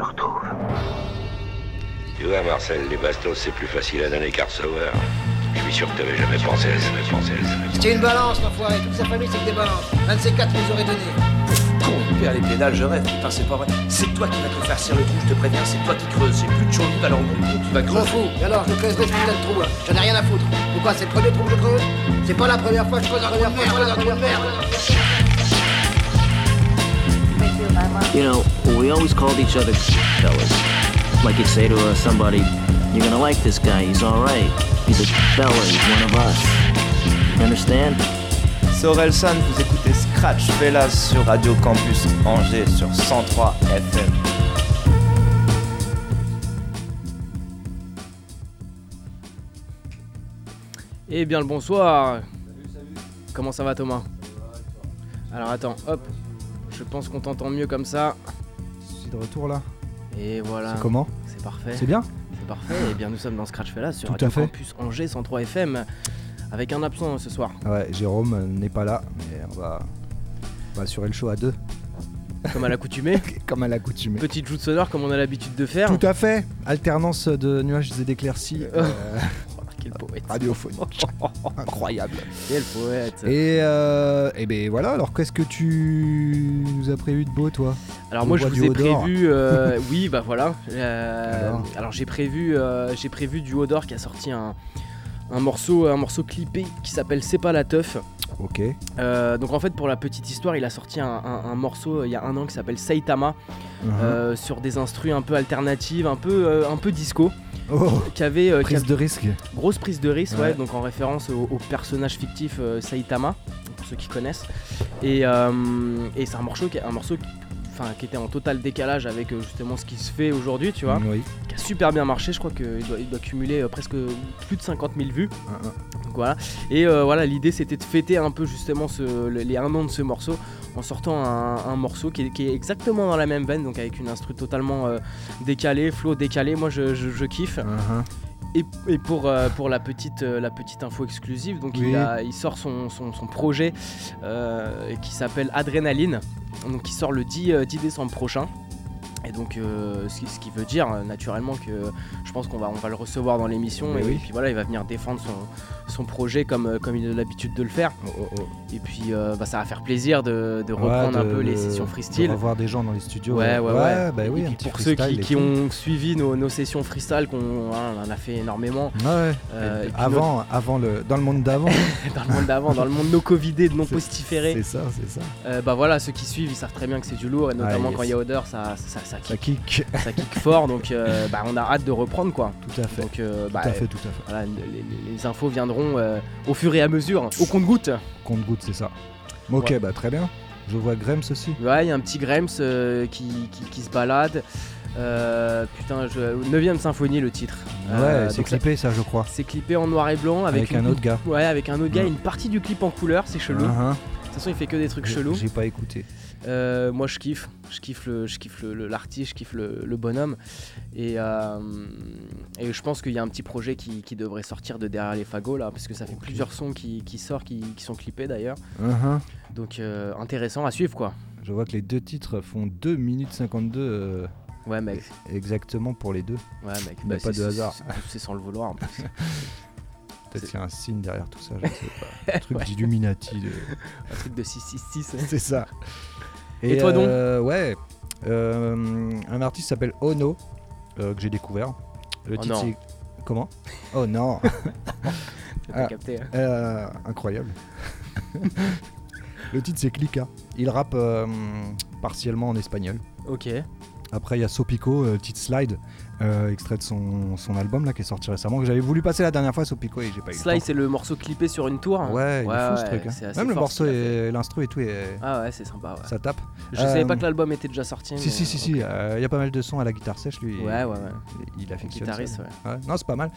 te retrouve. Tu vois, Marcel, les bastos, c'est plus facile à donner qu'à recevoir. Je suis sûr que t'avais jamais pensé à ça, jamais pensé à ça. C'était une balance, l'enfoiré. Toute sa famille, c'est que des balances. Un de ces quatre nous aurait donné. Con, père les pédales, je rêve. Putain, c'est pas vrai. C'est toi qui vas te farcir le trou, je te préviens. C'est toi qui creuses. C'est plus de chaud alors tu vas Je m'en creuser. fous. Et alors, je creuserai ce putain de trou, là. J'en ai rien à foutre. Pourquoi C'est le premier trou que je creuse? C'est pas la première fois que je creuse un première fois, je creuse trou de merde. You know, we always called each other fellas. Like you'd say to uh, somebody, you're gonna like this guy, he's alright. He's a fella, he's one of us. You understand? C'est Orelsan, vous écoutez Scratch Fellas sur Radio Campus Angers sur 103 FM. Eh bien le bonsoir Comment ça va Thomas? Alors attends, hop, je pense qu'on t'entend mieux comme ça. Je suis de retour là. Et voilà, C'est comment c'est parfait. C'est bien C'est parfait, et bien nous sommes dans Scratch Fella sur Tout Radio à fait. Campus Angers 103 FM avec un absent ce soir. Ouais, Jérôme euh, n'est pas là, mais on va, on va assurer le show à deux, Comme à l'accoutumée, comme à l'accoutumée. petite joute sonore comme on a l'habitude de faire. Tout à fait Alternance de nuages et d'éclaircies. Oh. euh, quel poète. radiophonique. Incroyable. Quel poète. Et, euh, et ben voilà, alors qu'est-ce que tu nous as prévu de beau toi? Alors moi je vous ai prévu, euh, oui bah voilà. Euh, Alors alors j'ai prévu, euh, j'ai prévu du Odor qui a sorti un, un morceau, un morceau clippé qui s'appelle C'est pas la teuf. Ok. Euh, donc en fait pour la petite histoire il a sorti un, un- un morceau euh, il y a un an qui s'appelle Saitama Mhm. euh, sur des instrus un peu alternatives, un peu, euh, un peu disco, Oh, qui avait, qui prise de risque. grosse prise de risque, ouais, Ouais. donc en référence au, au personnage fictif Saitama, pour ceux qui connaissent. Et, et c'est un morceau, qui, un morceau qui, enfin, qui était en total décalage avec euh, justement ce qui se fait aujourd'hui, tu vois, Oui. qui a super bien marché. Je crois qu'il doit, il doit cumuler euh, presque plus de 50 000 vues. Un, un. Donc voilà. Et euh, voilà, l'idée c'était de fêter un peu justement ce- les un an de ce morceau en sortant un, un morceau qui est, qui est exactement dans la même veine, donc avec une instru totalement euh, décalée, flow décalé. Moi je, je- je kiffe. Un. Et, et pour, euh, pour la, petite, euh, la petite info exclusive, donc Oui. il, a- il sort son, son- son projet euh, qui s'appelle Adrénaline, donc qui sort le 10, euh, 10 décembre prochain. Et donc, euh, ce, qui, ce qui veut dire euh, naturellement que je pense qu'on va, on va le recevoir dans l'émission. Et, oui. puis voilà, il va venir défendre son, son projet comme, euh, comme il a l'habitude de le faire. Oh, oh, oh. Et puis, euh, bah, ça va faire plaisir de, de reprendre Ouais, un peu de- les sessions De freestyle. revoir des gens dans les studios. Ouais, ouais, ouais. bah oui, et un puis petit pour ceux qui, qui ont suivi nos, nos sessions freestyle, qu'on hein, on en a fait énormément. Ouais, Euh, avant, avant le, dans le monde d'avant. dans le monde d'avant, dans le monde no covidé, non postiféré. C'est ça, c'est ça. Euh, bah voilà, ceux qui suivent, ils savent très bien que c'est du lourd, et notamment Ah, yes. quand il y a odeur, ça, ça, ça, Ça kick, kick. ça kick fort. Donc bah, on a hâte de reprendre quoi. Tout à fait. Donc bah, tout à fait, tout à fait. voilà, les, les- les infos viendront euh, au fur et à mesure, au compte-goutte. Compte goutte, c'est ça. Ok, Ouais. bah très bien. Je vois Grems aussi. Ouais, il y a un petit Grems euh, qui, qui, qui se balade. Euh, putain, je... 9ème symphonie le titre. Ouais, Euh, c'est clippé ça, je crois. C'est clippé en noir et blanc avec, Avec une un autre gars. Ouais, avec un autre gars, une partie du clip en couleur, c'est chelou. De Hein, hein. toute façon, il fait que des trucs chelous. J'ai pas écouté. Euh, moi je kiffe, je kiffe le, je kiffe l'artiste, je kiffe le, le bonhomme et, euh, et je pense qu'il y a un petit projet qui, qui devrait sortir de derrière les fagots là parce que ça fait plusieurs sons qui, qui sortent, qui, qui sont clippés d'ailleurs Hein, hein. donc euh, intéressant à suivre quoi. Je vois que les deux titres font 2 minutes 52 euh, Ouais mec, exactement pour les deux. ouais mec, a pas de hasard. c'est- sans le vouloir en plus. Peut-être qu'il y a un signe derrière tout ça, je sais pas. Un truc Ouais. d'Illuminati. de- un truc de 666. C'est ça. Et toi donc euh, Ouais. euh, un artiste s'appelle Ono, euh, que j'ai découvert. Le Oh titre non. c'est. Comment Oh non T'as pas Ah. capté. hein. Euh, Incroyable. Le titre c'est Clica. Il rappe euh, partiellement en espagnol. Ok. Après, il y a Sopico, euh, titre Slide, euh, extrait de son, son album là qui est sorti récemment. Que j'avais voulu passer la dernière fois, Sopico, et j'ai pas eu temps. c'est le morceau clippé sur une tour. hein. Ouais, il est fou ce truc. hein. Même le morceau et l'instru et tout, et Ah ouais, c'est sympa. Ouais. ça tape. Je savais Euh, pas que l'album était déjà sorti. Si, mais, si, si, euh, Il y a pas mal de sons à la guitare sèche, lui. Ouais, ouais, ouais. Il, affectionne ça. Guitariste, ouais. Ouais, Non, c'est pas mal.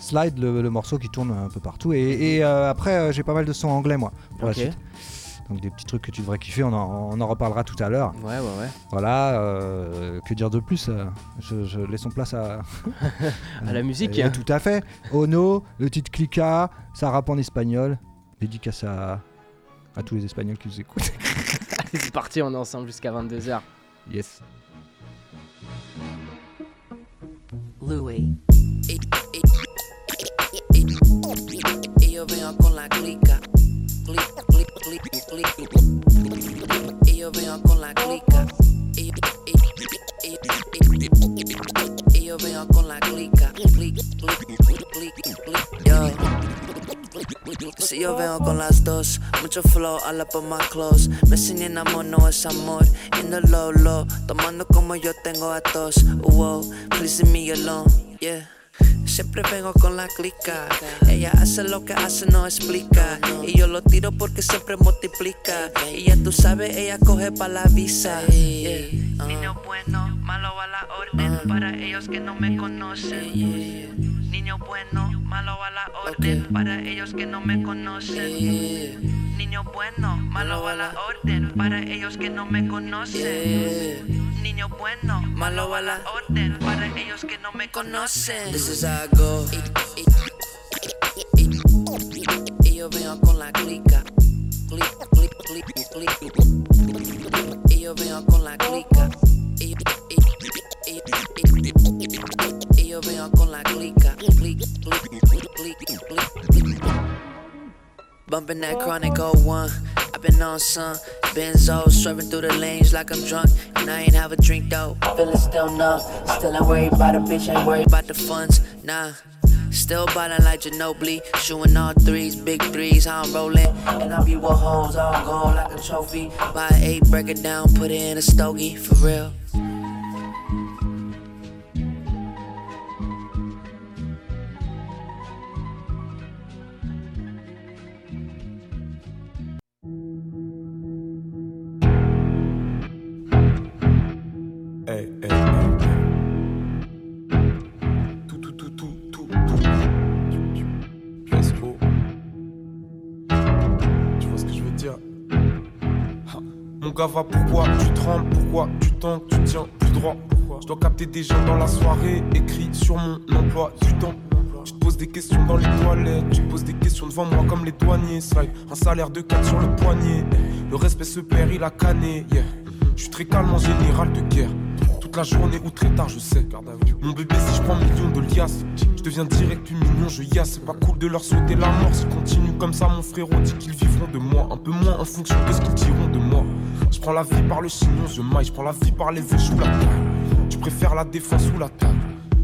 Slide, le, le morceau qui tourne un peu partout. Et, et, euh, après, euh, j'ai pas mal de sons anglais, moi, pour la suite. Donc des petits trucs que tu devrais kiffer, on en, on en reparlera tout à l'heure. Ouais, ouais, ouais. Voilà, euh, que dire de plus euh, je, je- Laissons place à... À la musique. Euh, tout à fait. Ono, le titre Clica, ça rappe en espagnol. Dédicace à, à tous les Espagnols qui nous écoutent. Allez, c'est parti, on est ensemble jusqu'à 22h. Yes. Louis. Con la clica. Yo vengo con la clica. Yo vengo con la clica. Clic, clic, clic, clic, clic. Yo. Si yo vengo con las dos, mucho flow all up on my clothes. Me enseñan amor, no es amor. In the low, low, tomando como yo tengo a tos. Wow, please leave me alone, yeah. Siempre vengo con la clica. Ella hace lo que hace, no explica. Y yo lo tiro porque siempre multiplica. Y ya tú sabes, ella coge pa' la visa. Yeah. Niño bueno, malo a la orden. Para ellos que no me conocen. Niño bueno, malo a la orden. Para ellos que no me conocen. Niño bueno, malo a la orden. Para ellos que no me conocen. Niño bueno, malo a la orden. Para ellos que no me conocen. This is how I go. Y, y- y- y- y yo vengo con la clica. Clic, clic, clic, clic. Y yo vengo con la clica. Y- y- y yo con la clica. Clic, clic, clic, clic, clic, clic. Bumping that chronic 01. I've been on some benzo, swerving through the lanes like I'm drunk. And I ain't have a drink though. Feeling still numb. Still ain't worried about a bitch, ain't worried about the funds. Nah. Still ballin' like Ginobili, shooting all threes, big threes, how I'm rollin'. And I be with hoes all gold like a trophy. Buy eight, break it down, put it in a stogie, for real. Mon gars va pourquoi tu trembles, pourquoi tu tentes, tu tiens plus droit Je dois capter des gens dans la soirée, écrit sur mon emploi du temps. Tu te poses des questions dans les toilettes, tu poses des questions devant moi comme les douaniers. Slide, un salaire de 4 sur le poignet. Le respect se perd, il a yeah. Je suis très calme en général de guerre la journée ou très tard, je sais. Mon bébé, si je prends millions de liasses, je deviens direct plus mignon, je yasse. C'est pas cool de leur souhaiter la mort. S'ils continuent comme ça, mon frérot dit qu'ils vivront de moi. Un peu moins en fonction de ce qu'ils diront de moi. Je prends la vie par le chignon, je maille. Je prends la vie par les vœux, je la taille. Tu préfères la défense ou la table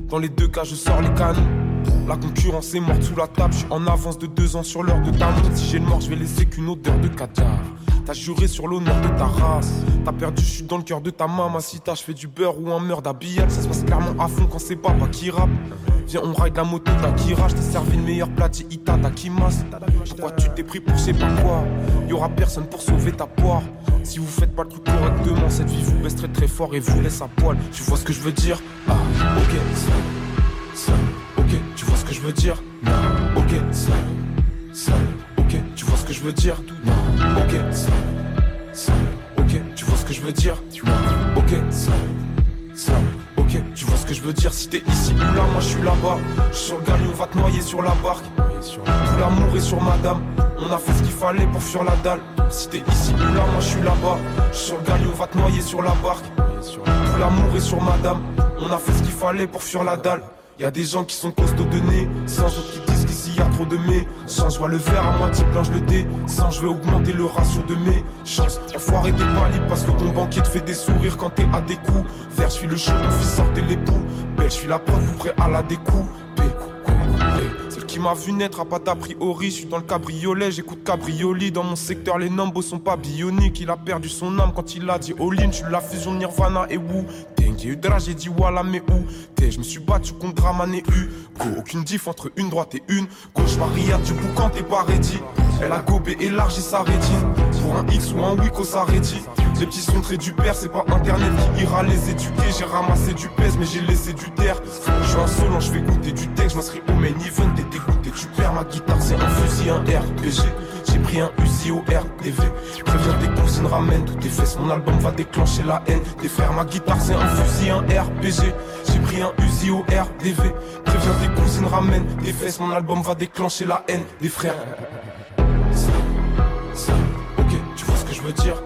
Dans les deux cas, je sors les canons. La concurrence est morte sous la table. Je suis en avance de deux ans sur l'heure de ta. Si j'ai le mort, je vais laisser qu'une odeur de cadavre. T'as juré sur l'honneur de ta race. T'as perdu, je suis dans le cœur de ta maman. Si t'as, je fais du beurre ou un meurtre d'habillage. Ça se passe clairement à fond quand c'est papa qui rappe. Viens, on ride la moto, qui rage. T'es servi le meilleur plat, Ita, masse. Pourquoi tu t'es pris pour je sais pas quoi? Y'aura personne pour sauver ta poire. Si vous faites pas le truc correctement, cette vie vous baisse très très fort et vous laisse à poil. Tu vois ce que je veux dire? Ah, ok, ça, ça, ok, tu vois ce que je veux dire? Non, ok, ça, ça, je veux dire ok, ça, ça, ok, tu vois ce que je veux dire ok, ok, tu vois ce que je veux dire Si t'es ici ou là, moi je suis là-bas. Je suis sur le galion, on va te noyer sur la barque. Tout l'amour est sur madame. On a fait ce qu'il fallait pour fuir la dalle. Si t'es ici ou là, moi je suis là-bas. Je suis sur le galion, on va te noyer sur la barque. Tout l'amour est sur madame. On a fait ce qu'il fallait pour fuir la dalle. Y a des gens qui sont costauds de nez, sans autres qui y a trop de mais. Sans je le verre à moitié plein, je le dé. Sans je vais augmenter le ratio de mes chances. Enfoiré t'es pas parce que ton banquier te fait des sourires quand t'es à des coups. Vert, suis le chaud, ton fils sortez les poules. Belle, je suis la preuve, prêt à la découper. Qui m'a vu naître a pas priori. Je suis dans le cabriolet, j'écoute cabrioli. Dans mon secteur, les numbos sont pas bioniques. Il a perdu son âme quand il a dit. Je suis la fusion Nirvana et Wu. Tang, j'ai eu j'ai dit voilà, mais où? T'es Je me suis battu contre Draman et U. Go, aucune diff entre une droite et une. Gauche, Maria, du boucan, t'es pas ready. Elle a gobé, élargi sa rétine. Pour un X ou un Wiko, ça rédit. Les petits sont très du père, c'est pas internet qui ira les éduquer. J'ai ramassé du pèse, mais j'ai laissé du terre. Je suis insolent, je fais goûter du texte, je m'inscris au main event. T'es dégoûté, tu perds ma guitare, c'est un fusil, un RPG. J'ai pris un Uzi au RTV. Préviens tes cousines, ramène toutes tes fesses. Mon album va déclencher la haine. Des frères, ma guitare, c'est un fusil, un RPG. J'ai pris un Uzi au RDV. Préviens tes cousines, ramène tes fesses. Mon album va déclencher la haine. Des frères. Ça, ça, ok, tu vois ce que je veux dire?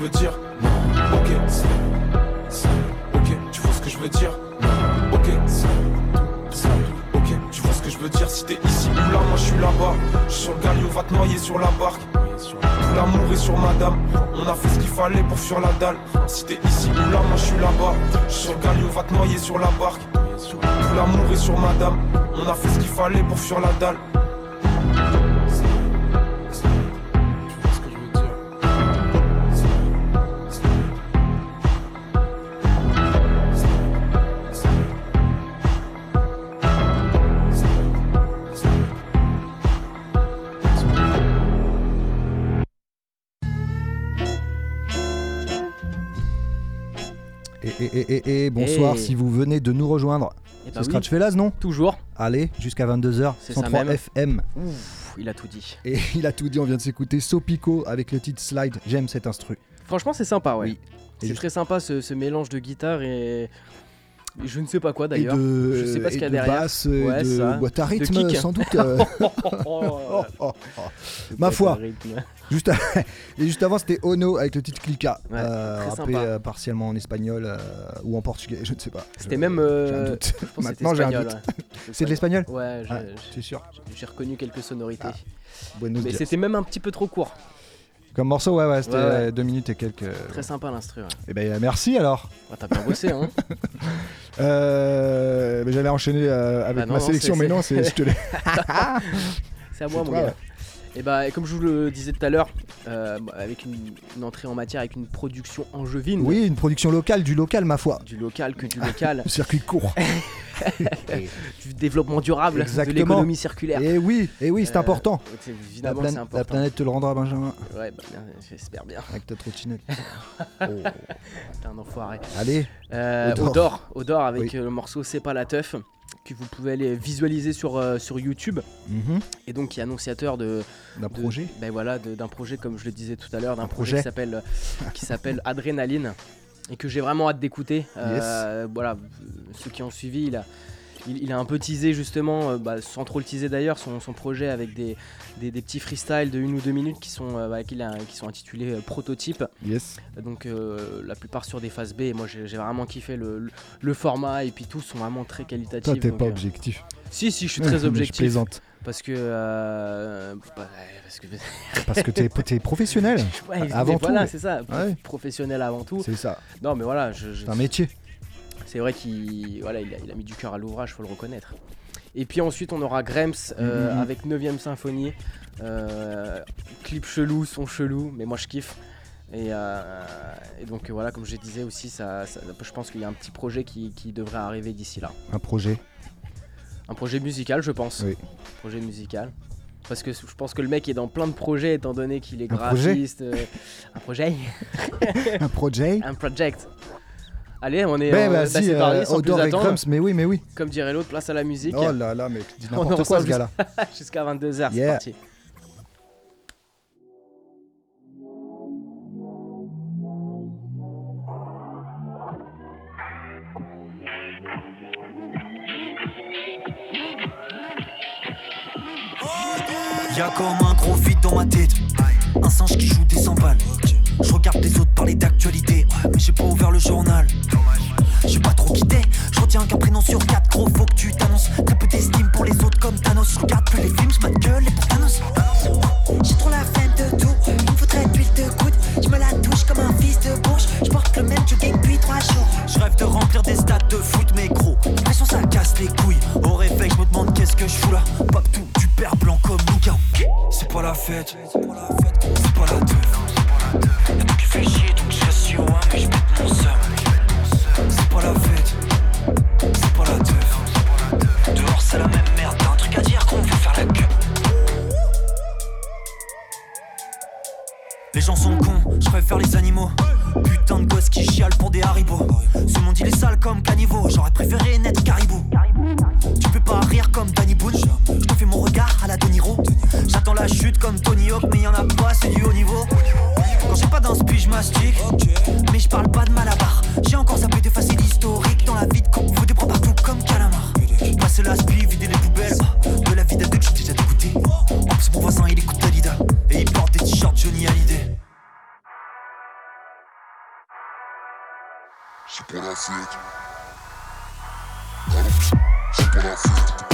Ok, tu vois ce veux dire Non, ok, ça, ça, ok, que je veux dire Ok, ok, tu vois ce que je veux dire Si t'es ici ou là, moi je suis là-bas. Je suis sur le galion, va te noyer sur la barque. Tout l'amour est sur madame. On a fait ce qu'il fallait pour fuir la dalle. Si t'es ici ou là, moi je suis là-bas. Je suis sur le galion, va te noyer sur la barque. Tout l'amour est sur madame. On a fait ce qu'il fallait pour fuir la dalle. Et, et, et, et, et bonsoir si vous venez de nous rejoindre. Eh bah C'est oui, Scratch Fellas, non? Toujours. Allez, jusqu'à 22h, C'est ça 103 même. FM. Ouf, il a tout dit. Et il a tout dit, on vient de s'écouter Sopico avec le titre Slide. J'aime cet instru. Franchement, c'est sympa, ouais. Oui. C'est très sympa ce, ce mélange de guitare et. Je ne sais pas quoi d'ailleurs. de, Je sais pas ce qu'il y a de derrière. basse, Ouais, de boîte à rythme, sans doute. euh. Oh, Oh, oh, oh. Ma foi. Juste à- Et juste avant, c'était Ono avec le titre Clica, Ouais, euh, euh, partiellement en espagnol euh, ou en portugais, je ne sais pas. C'était Je- même. un doute. je pense Maintenant, j'ai un doute. ouais. C'est de l'espagnol Ouais, Ah, C'est sûr. j'ai- reconnu quelques sonorités. Ah, Buenos Mais c'était même un petit peu trop court. Comme morceau, ouais, ouais, c'était Ouais, ouais. euh, deux minutes et quelques. Très sympa l'instru. ouais. Eh ben, merci alors. Ah, T'as bien bossé, hein Euh, J'allais enchaîner euh, avec Bah non, ma non, sélection, mais non, c'est je te l'ai. C'est à moi, mon gars. Et bah, et comme je vous le disais tout à l'heure, euh, avec une, une entrée en matière, avec une production angevine, Oui, une production locale, du local, ma foi. du local que du local, circuit court. du développement durable, de Exactement. l'économie circulaire. et oui, et oui, c'est Euh, important. La, Évidemment, planète te le rendra, Benjamin, Ouais, bah, j'espère bien. avec ta trottinette. Oh. T'es un enfoiré. Allez, Euh, Odor. Odor, Odor avec Oui. euh, le morceau C'est pas la teuf que vous pouvez aller visualiser sur, euh, sur YouTube mhm, et donc qui est annonciateur de, d'un projet. ben voilà d'un projet comme je le disais tout à l'heure d'un Un projet, projet. qui s'appelle euh, qui s'appelle Adrénaline et que j'ai vraiment hâte d'écouter Euh, voilà ceux qui ont suivi il a il, il a un peu teasé justement, euh, bah, sans trop le teaser d'ailleurs, son, son projet avec des, des, des petits freestyles de une ou deux minutes qui sont, euh, bah, qui sont intitulés euh, Prototype. Yes. Donc la plupart sur des phases B. Et moi j'ai vraiment kiffé le, le- le format et puis tous sont vraiment très qualitatifs. Toi, t'es pas objectif. Si si, je suis très Je objectif plaisante. parce que euh, bah, parce que Parce que t'es professionnel. Ouais, Avant mais tout, voilà mais- c'est ça. Ouais. Professionnel avant tout. C'est ça. Non mais voilà, je, je- C'est un métier. C'est vrai qu'il voilà, il a, il a mis du cœur à l'ouvrage, faut le reconnaître. Et puis ensuite on aura Grems euh, Mhm. avec 9ème symphonie. Euh, clip chelou, son chelou, mais moi je kiffe. Et, euh, et donc voilà, comme je disais aussi, ça, ça- je pense qu'il y a un petit projet qui, qui devrait arriver d'ici là. Un projet. Un projet musical, je pense. Oui. Projet musical. Parce que je pense que le mec est dans plein de projets étant donné qu'il est Un projet graphiste. un projet Un projet. Un project. Allez, on est, Ben bah, parti, euh, sans plus attendre. Mais oui, mais oui. Comme dirait l'autre, place à la musique. Oh là là, mec, dis n'importe quoi ce gars-là. Jusqu'à 22h, c'est parti. Y'a comme un gros vide dans ma tête. Un singe qui joue des 100 balles. Je regarde les autres parler d'actualité, mais j'ai pas ouvert le journal. J'ai pas trop quitté, je retiens qu'un prénom sur quatre, gros faut que tu t'annonces. Très peu d'estime pour les autres comme Thanos. Je regarde plus les films, je gueule et pour Thanos. J'ai trop la flemme de tout, il me faudrait d'huile de coude. Je me la touche comme un fils de bourge. Je porte le même jogging depuis trois jours. Je rêve de remplir des stades de foot, mais gros, pression ça casse les couilles. Au réveil, je me demande qu'est-ce que je fous là. Pop tout, du père blanc comme Luca. C'est pas la fête, c'est pas la fête, c'est pas la teuf. J'attends la chute comme Tony Hawk, mais y en a pas, c'est du haut niveau. Quand j'ai pas d'inspi, je mastique. Mais je parle pas de malabar. J'ai encore zappé de facile historique. Dans la vie de couple, faut des partout comme calamar. Passer l'aspi, vider les poubelles. De la vie d'adulte, j'ai déjà dégoûté. En plus, mon voisin, il écoute Dalida. Et il porte des t-shirts Johnny Hallyday. C'est pas la fête, C'est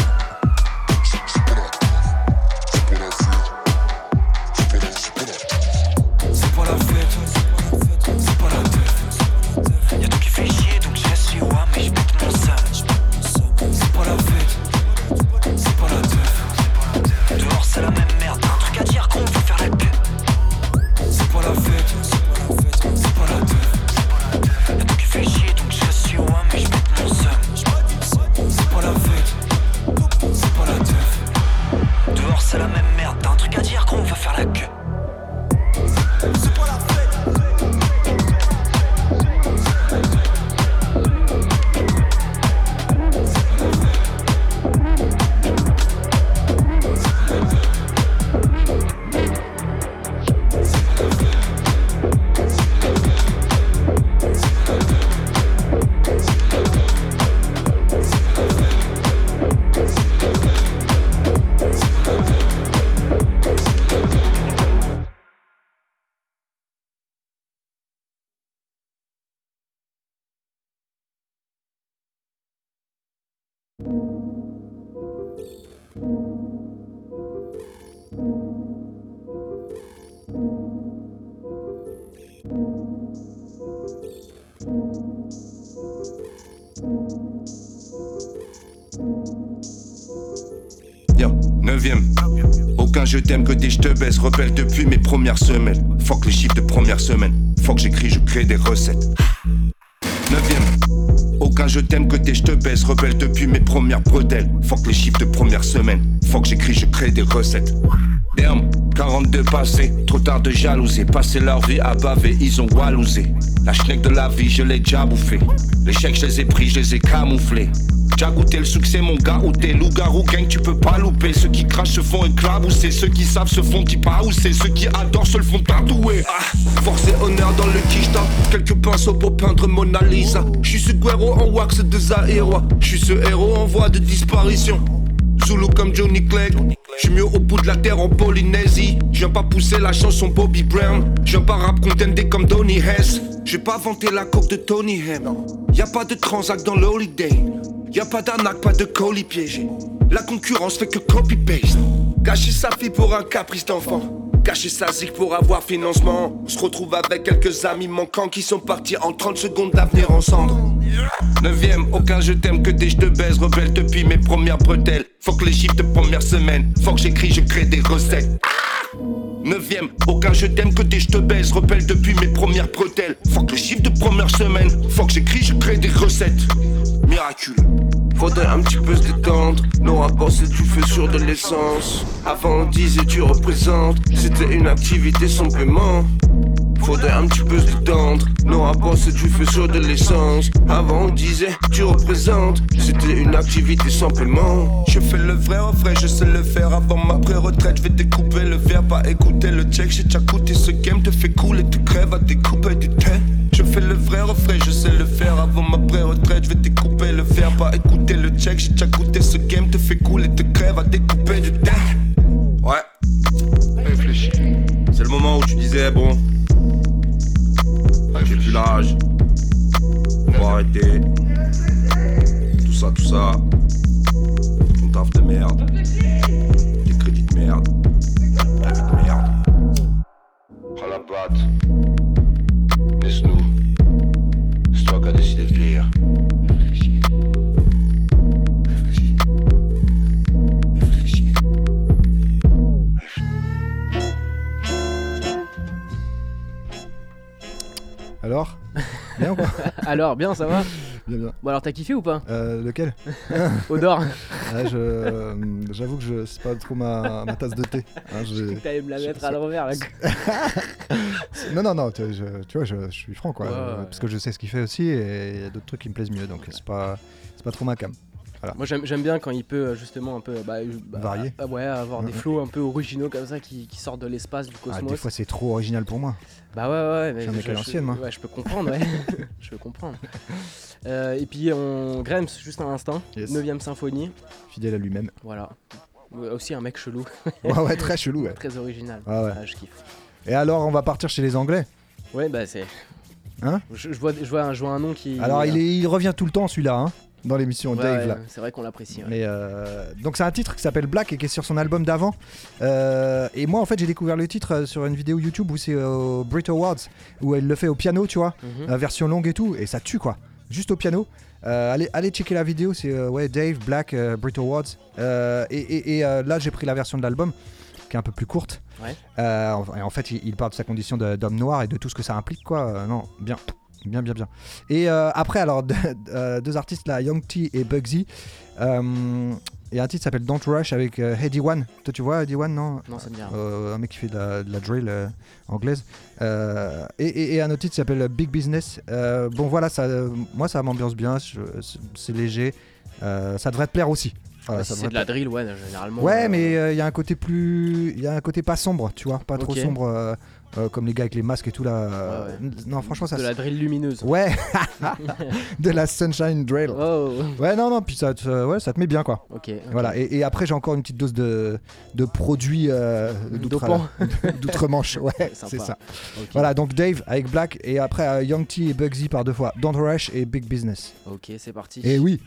Rebelle depuis mes premières semaines. Fuck les chiffres de première semaine. Fuck j'écris, je crée des recettes. Neuvième. Aucun je t'aime que des je te baisse. Rebelle depuis mes premières bretelles. Fuck les chiffres de première semaine. Fuck j'écris, je crée des recettes. Damn, 42 passés, trop tard de jalouser. Passer leur vie à baver, ils ont walousé. La schneck de la vie, je l'ai déjà bouffé. Les chèques, je les ai pris, je les ai camouflés. Déjà goûté le succès, mon gars, ou t'es loup-garou gang, tu peux pas louper. Ceux qui crachent se font éclabousser, ceux qui savent se font qui pas c'est ceux qui adorent se le font tatouer. Ah, force et honneur dans le quicheta, quelques pinceaux pour peindre Mona Lisa. J'suis ce guerreau en wax de Zaïrois, j'suis ce héros en voie de disparition. Zulu comme Johnny Clegg. J'suis mieux au bout de la terre en Polynésie. J'viens pas pousser la chanson Bobby Brown. J'viens pas rap contender comme Donny Hess. J'vais pas vanter la coque de Tony Ham. Y'a pas de transac dans l'holiday. Y'a pas d'arnaque, pas de colis piégé. La concurrence fait que copy-paste. Gâcher sa fille pour un caprice d'enfant. Cacher sa zig pour avoir financement. On se retrouve avec quelques amis manquants qui sont partis en 30 secondes d'avenir en cendres. Neuvième, aucun je t'aime que des je te baise. Rebelle depuis mes premières bretelles. Faut que les chiffres de première semaine. Faut que j'écris, je crée des recettes. Neuvième, aucun je t'aime que des je te baise. Rebelle depuis mes premières bretelles. Faut que les chiffres de première semaine. Faut que j'écris, je crée des recettes. Miraculeux. Faudrait un petit peu se détendre. Nos rapports c'est du feu sur de l'essence. Avant on disait tu représentes. C'était une activité sans paiement. Faudrait un petit peu se détendre. Nos rapports c'est du feu sur de l'essence. Avant on disait tu représentes. C'était une activité sans paiement. Je fais le vrai au vrai, je sais le faire avant ma pré-retraite. Je vais découper le verre, pas écouter le check. J'ai déjà coûté ce game, te fait couler, tu crèves à découper du tête. Je fais le vrai refrain, je sais le faire avant ma pré-retraite. Je vais découper le verre, pas écouter le check. J'ai déjà goûté ce game, te fait couler, te crèves à découper du tête. Ouais, réfléchis. C'est le moment où tu disais, bon, plus l'âge, on va arrêter. Tout ça, tout ça. Ton taf de merde. Tes crédits de merde. Vie de merde. Prends la patte. Alors, bien, ça va Bien, bien. Bon, alors, t'as kiffé ou pas Euh, lequel Odor. Ouais, je- euh, J'avoue que je... c'est pas trop ma, ma tasse de thé. Hein, j'ai- T'allais me la je- mettre à l'envers là. Non, non, non, tu, je- tu vois, je, je suis franc quoi. Ouais, ouais. Parce que je sais ce qu'il fait aussi et il y a d'autres trucs qui me plaisent mieux donc c'est pas, c'est pas trop ma cam. Voilà. Moi j'aime bien quand il peut euh, justement un peu bah, euh, bah, Varier. ouais, avoir des flots un peu originaux comme ça qui, qui sortent de l'espace, du Ah, cosmos. des fois c'est trop original pour moi. Bah ouais, ouais, mais Je mec je, à l'ancienne, moi. Ouais, je peux comprendre, ouais. je peux comprendre. Euh, et puis on Grems, juste un instant. Yes. 9ème symphonie. Fidèle à lui-même. Voilà. Aussi un mec chelou. Ouais, ouais, très chelou, ouais. Très original. Ah ouais. Ah, je kiffe. Et alors on va partir chez les Anglais. Ouais, bah c'est. Hein? Je, je vois, je, vois un, je vois un nom qui. Alors il, est- il revient tout le temps celui-là. Hein. Dans l'émission Ouais, Dave ouais, c'est vrai qu'on l'apprécie. ouais. Mais euh, donc c'est un titre qui s'appelle Black et qui est sur son album d'avant. Euh, et moi en fait j'ai découvert le titre euh, sur une vidéo YouTube où c'est au Brit Awards où elle le fait au piano, tu vois, Mhm. version longue et tout, et ça tue quoi, juste au piano. Euh, allez, allez checker la vidéo, c'est ouais Dave Black Brit Awards. Et et- et, là j'ai pris la version de l'album qui est un peu plus courte. Ouais. En, et en fait il, il parle de sa condition d'homme noir et de tout ce que ça implique quoi. Non, bien. Bien, bien, bien. Et euh, après, alors, deux, euh, deux artistes là, Young T et Bugsy. Euh, et un titre s'appelle Don't Rush avec Heady One. Toi, tu vois Heady One, non? Non, ça me dit Un mec qui fait de la, de la drill anglaise. Et, et- et un autre titre s'appelle Big Business. Bon, voilà, ça, moi, ça m'ambiance bien. c'est- léger. Ça devrait te plaire aussi. Voilà, si c'est de la drill, ouais, généralement. Ouais, euh, mais il y a un côté plus. Il y a un côté pas sombre, tu vois. Pas trop sombre. euh, euh, comme les gars avec les masques et tout là. Ouais, ouais. Non, franchement, ça De la drill lumineuse. Ouais, de la sunshine drill. Oh. Ouais, non, non, puis ça te, ouais, ça te met bien quoi. Ok. Voilà, et, et après j'ai encore une petite dose de, de produits euh, d'outre-manche. Ouais, c'est ça. Voilà, donc Dave avec Black, et après euh, Young T et Bugsy par deux fois. Don't Rush et Big Business. Ok, c'est parti. Et oui.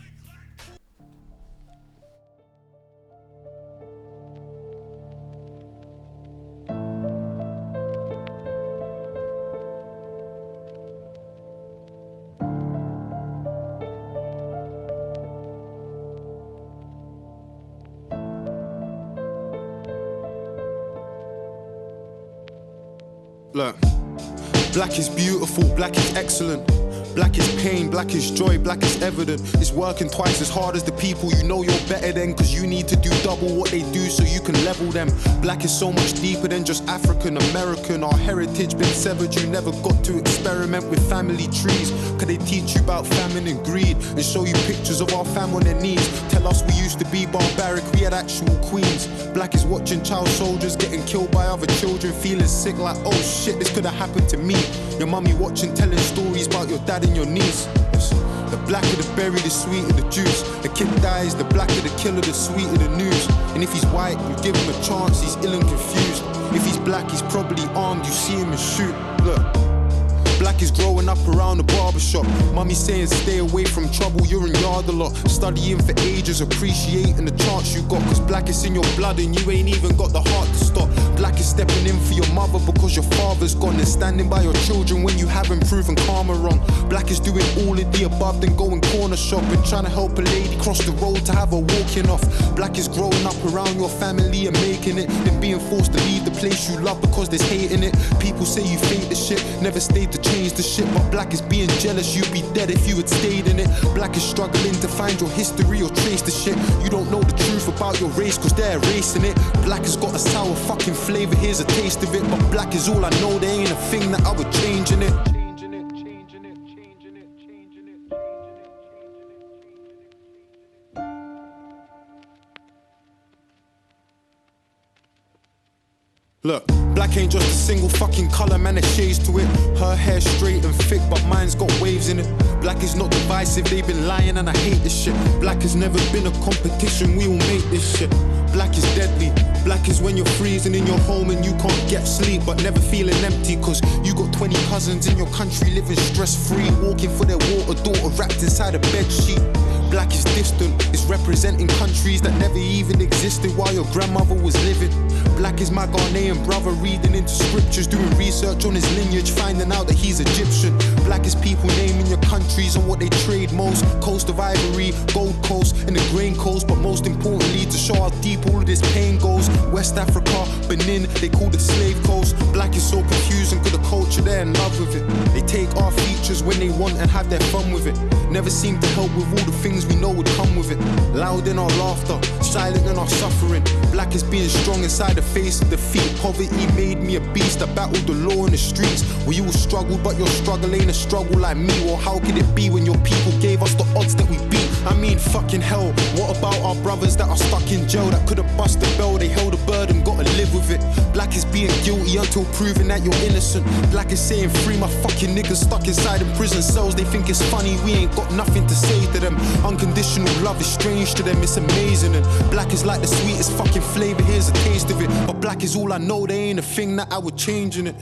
Black is beautiful, black is excellent. Black is pain, black is joy, black is evident. It's working twice as hard as the people you know you're better than. Cause you need to do double what they do so you can level them. Black is so much deeper than just African American. Our heritage been severed, you never got to experiment with family trees. Cause they teach you about famine and greed and show you pictures of our fam on their knees. Tell us we used to be barbaric, we had actual queens. Black is watching child soldiers getting killed by other children, feeling sick like, oh shit, this could have happened to me. Your mummy watching, telling stories about your dad and your niece. The blacker the berry, the sweeter the juice. The kid dies, the blacker the killer, the sweeter the news. And if he's white, you give him a chance, he's ill and confused. If he's black, he's probably armed, you see him and shoot. Look. Black is growing up around the barbershop. Mummy saying stay away from trouble, you're in yard a lot. Studying for ages, appreciating the chance you got. Cause black is in your blood and you ain't even got the heart to stop. Black is stepping in for your mother because your father's gone. And standing by your children when you haven't proven karma wrong. Black is doing all of the above, then going corner shopping. Trying to help a lady cross the road to have her walking off. Black is growing up around your family and making it. Then being forced to leave the place you love because there's hate in it. People say you fake the shit, never stayed to change the shit. But black is being jealous, you'd be dead if you had stayed in it. Black is struggling to find your history or trace the shit. You don't know the truth about your race cause they're erasing it. Black has got a sour fucking flavor, here's a taste of it. But black is all I know, there ain't a thing that I would change in it. Look, black ain't just a single fucking color, man, there's shades to it. Her hair straight and thick, but mine's got waves in it. Black is not divisive, they've been lying and I hate this shit. Black has never been a competition, we all make this shit. Black is deadly. Black is when you're freezing in your home and you can't get sleep, but never feeling empty. Cause you got 20 cousins in your country living stress free, walking for their water daughter wrapped inside a bed sheet. Black is distant, it's representing countries that never even existed while your grandmother was living. Black is my Ghanaian brother reading into scriptures, doing research on his lineage, finding out that he's Egyptian. Black is people naming your countries and what they trade most. Coast of Ivory, Gold Coast, and the Grain Coast, but most importantly, to show how deep all of this pain goes. West Africa, Benin, they call it slave coast. Black is so confusing, cause the culture, they're in love with it. They take our features when they want and have their fun with it. Never seem to help with all the things we know would come with it. Loud in our laughter, silent in our suffering. Black is being strong inside the face of defeat. Poverty made me a beast. I battled the law in the streets. We all struggled, but your struggle ain't a struggle like me. Or how could it be when your people gave us the odds that we beat? I mean, fucking hell. What about our brothers that are stuck in jail that could have bust the bell? They held a burden, gotta live with it. Black is being guilty until proven that you're innocent. Black is saying free my fucking niggas stuck inside in prison cells. They think it's funny, we ain't got nothing to say to them. Unconditional love is strange to them, it's amazing. And black is like the sweetest fucking flavor, here's a taste of it. But black is all I know, there ain't a thing that I would change in it.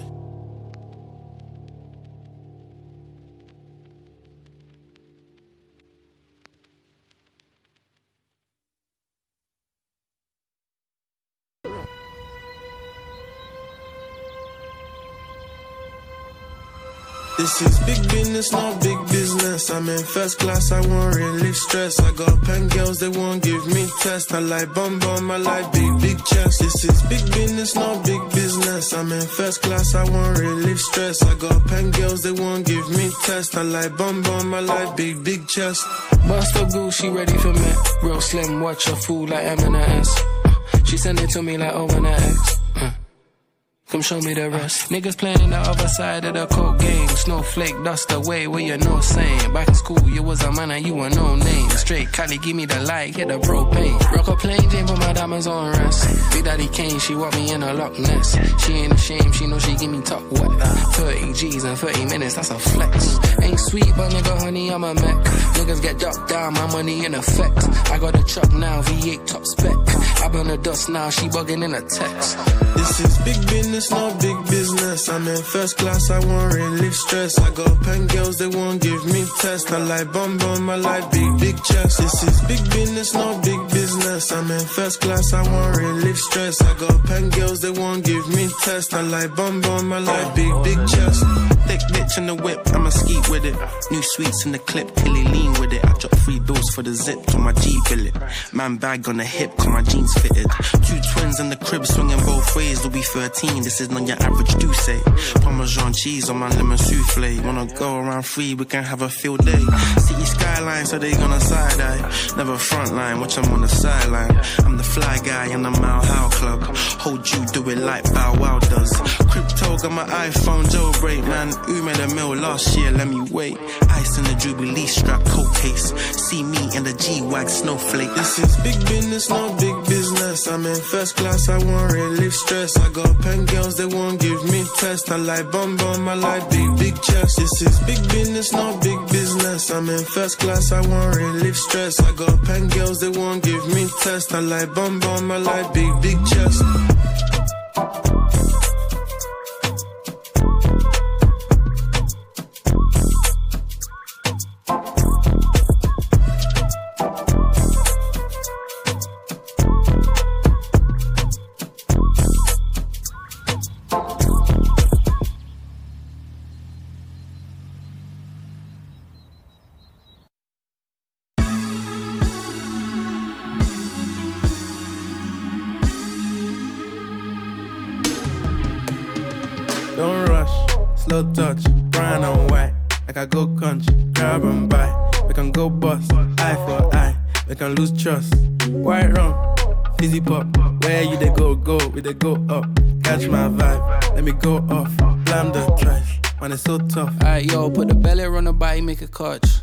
Business, not big business. I'm in first class, I won't relieve stress. I got pen girls, they won't give me test. I like bum bum, I like big, big chest. This is big business, not big business. I'm in first class, I won't relieve stress. I got pen girls, they won't give me test. I like bum bum, I like big, big chest. Bust a goose, she ready for me. Real slim, watch her fool like M and a S. She send it to me like O and X. Come show me the rest. Niggas playing the other side of the coke game. Snowflake, dust away where you know saying. Back in school, you was a man and you were no name. Straight Cali, give me the light, hit the propane. Rock a plane, Jane, put my diamonds on rest. Big Daddy Kane, she want me in a Loch Ness. She ain't ashamed, she know she give me top what? 30 G's in 30 minutes, that's a flex. Ain't sweet, but nigga, honey, I'm a mech. Niggas get dropped down, my money in effect. I got a truck now, V8 top spec. I burn the dust now, she bugging in a text. This is big business, not big business. I'm in first class, I won't relieve stress. I got pen girls, they won't give me test. I like bum bum, I like big, big chest. This is big business, no big business. I'm in first class, I won't relieve stress. I got pen girls, they won't give me test. I like bum bum, I like big, big chest. Thick bitch in the whip, I'ma skeet with it. New sweets in the clip, Hilly lean with it. I drop three bills for the zip to my G billet. Man bag on the hip, cause my jeans fitted. Two twins in the crib, swinging both ways. Louis 13, this is not your average do say. Parmesan cheese on my lemon souffle. Wanna go around free, we can have a field day. City skyline, so they gonna side eye. Never front line, watch them on the sideline. I'm the fly guy in the Mile High Club. Hold you, do it like Bow Wow does. Crypto got my iPhone jailbreak, man. Who made a mill last year? Let me wait. Ice in the Jubilee strap, coat See me in the G-Wag snowflake. This is big business, not big business. I'm in first class, I won't relieve stress. I got pen girls, they won't give me test. I like bum bum, I like big, big chest. This is big business, not big business. I'm in first class, I won't relieve stress. I got pen girls, they won't give me test. I like bum bum, I like big, big chest. I go country, grab and buy. We can go bust, eye for eye. We can lose trust. White rum, fizzy pop. Where you they go, go, we they go up. Catch my vibe, let me go off. Blam the trash, man, it's so tough. Alright, yo, put the belly on the body, make a catch.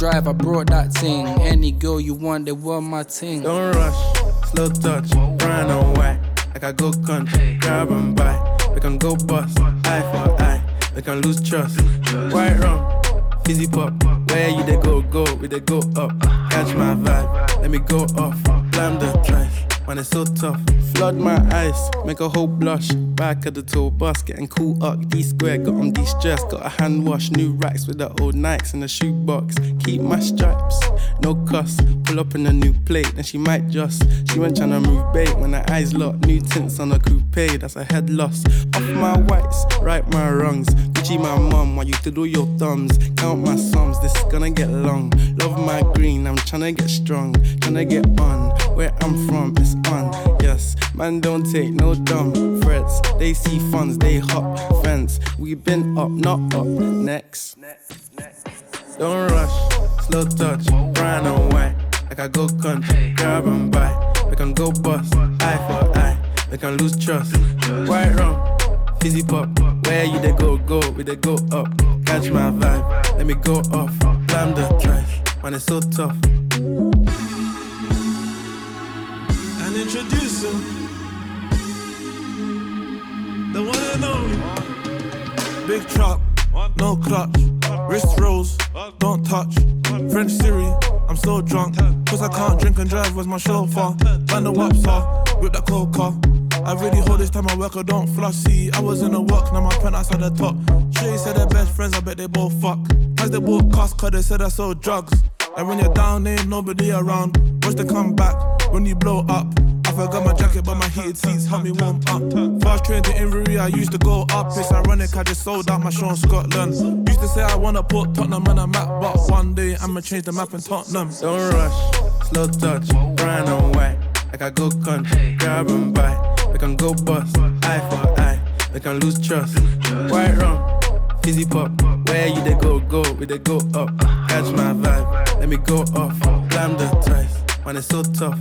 drive, I brought that thing. Any girl you want, they want my ting. Don't rush, slow touch, brown and white. Like I go country, grab and buy. We can go bust, eye for eye. We can lose trust. White rum, fizzy pop. Where you they go, go, we they go up. Catch my vibe, let me go off. Blam the trash, man, it's so tough. Flood my eyes, make a whole blush. Back of the tour bus, getting cool up. D square, got on de stress. Got a hand wash, new racks with the old Nikes in the shoebox. Keep my stripes, no cuss. Pull up in a new plate, then she might just. She went tryna move bait when her eyes locked. New tints on a coupe, that's a head loss. Off my whites, right my wrongs. Gucci my mum, while you to do your thumbs. Count my sums, this is gonna get long. Love my green, I'm tryna get strong. Tryna get on, where I'm from, it's on. Yes, man, don't take no dumb threats. They see funds, they hop fence. We been up, not up. Next. Don't rush, slow touch, brown and white. Like I go country, grab and buy. We can go bust, eye for eye. We can lose trust. White rum, fizzy pop. Where you they go, go, we they go up. Catch my vibe, let me go off. Blam the trash, man, it's so tough. Introduce him. The one and only. Big truck. no clutch. Wrist rolls, don't touch. French Siri, I'm so drunk. Cause I can't drink and drive, where's my chauffeur? Man, the waps are, with the coca. I really hold this time I work, I don't flush. See, I was in the work, now my penthouse at the top. Shay said they're best friends, I bet they both fuck. As they both cost, cause they said I sold drugs. And when you're down, there ain't nobody around. Watch the comeback when you blow up. I got my jacket, but my heated seats help me warm up. Fast train to Inverie, I used to go up. It's ironic, I just sold out my show in Scotland. Used to say I wanna put Tottenham on a map, but one day I'ma change the map in Tottenham. Don't rush, slow touch, brown and white. Like I go country, grab and buy. We can go bust, eye for eye. We can lose trust. White rum, fizzy pop. Where you they go, go, we they go up. Catch my vibe, let me go off. Blam the twice, man, it's so tough.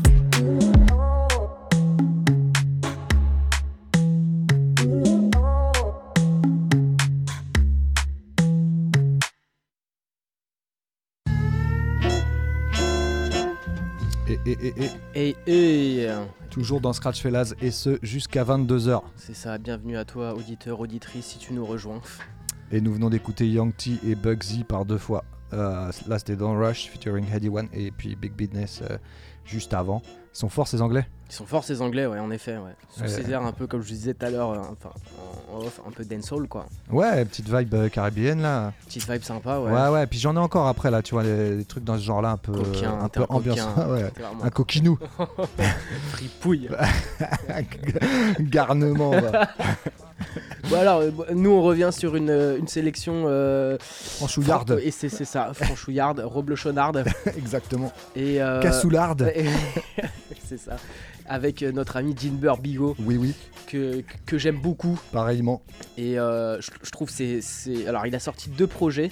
Et, et, et, et. Et. Toujours dans Scratch Fellas et ce jusqu'à 22h. C'est ça, bienvenue à toi, auditeur, auditrice, si tu nous rejoins. Et nous venons d'écouter Young T et Bugsy par deux fois. Euh, là c'était Don't Rush featuring Heady One et puis Big Business euh, juste avant. Ils sont forts ces anglais? Ils sont forts ces anglais, ouais, en effet. Ouais. Sur Ouais. ces airs un peu, comme je disais tout à l'heure, euh, enfin, off, un peu dancehall quoi. Ouais, petite vibe euh, caribéenne là. Petite vibe sympa, ouais. Ouais, ouais, puis j'en ai encore après là, tu vois, les, les trucs dans ce genre là, un peu, Coquin, un peu un ambiance. coquin, ouais. Un coquinou. Fripouille. Garnement. Bon alors, euh, nous on revient sur une, euh, une sélection... Euh, Franchouillarde. Et c'est ça, franchouillarde, roblechonarde. Exactement. Et, euh, Cassoularde. c'est ça. Avec euh, notre ami Jinber Bigot. Oui, oui. Que, que j'aime beaucoup. Pareillement. Et euh, je, je trouve c'est c'est Alors il a sorti deux projets.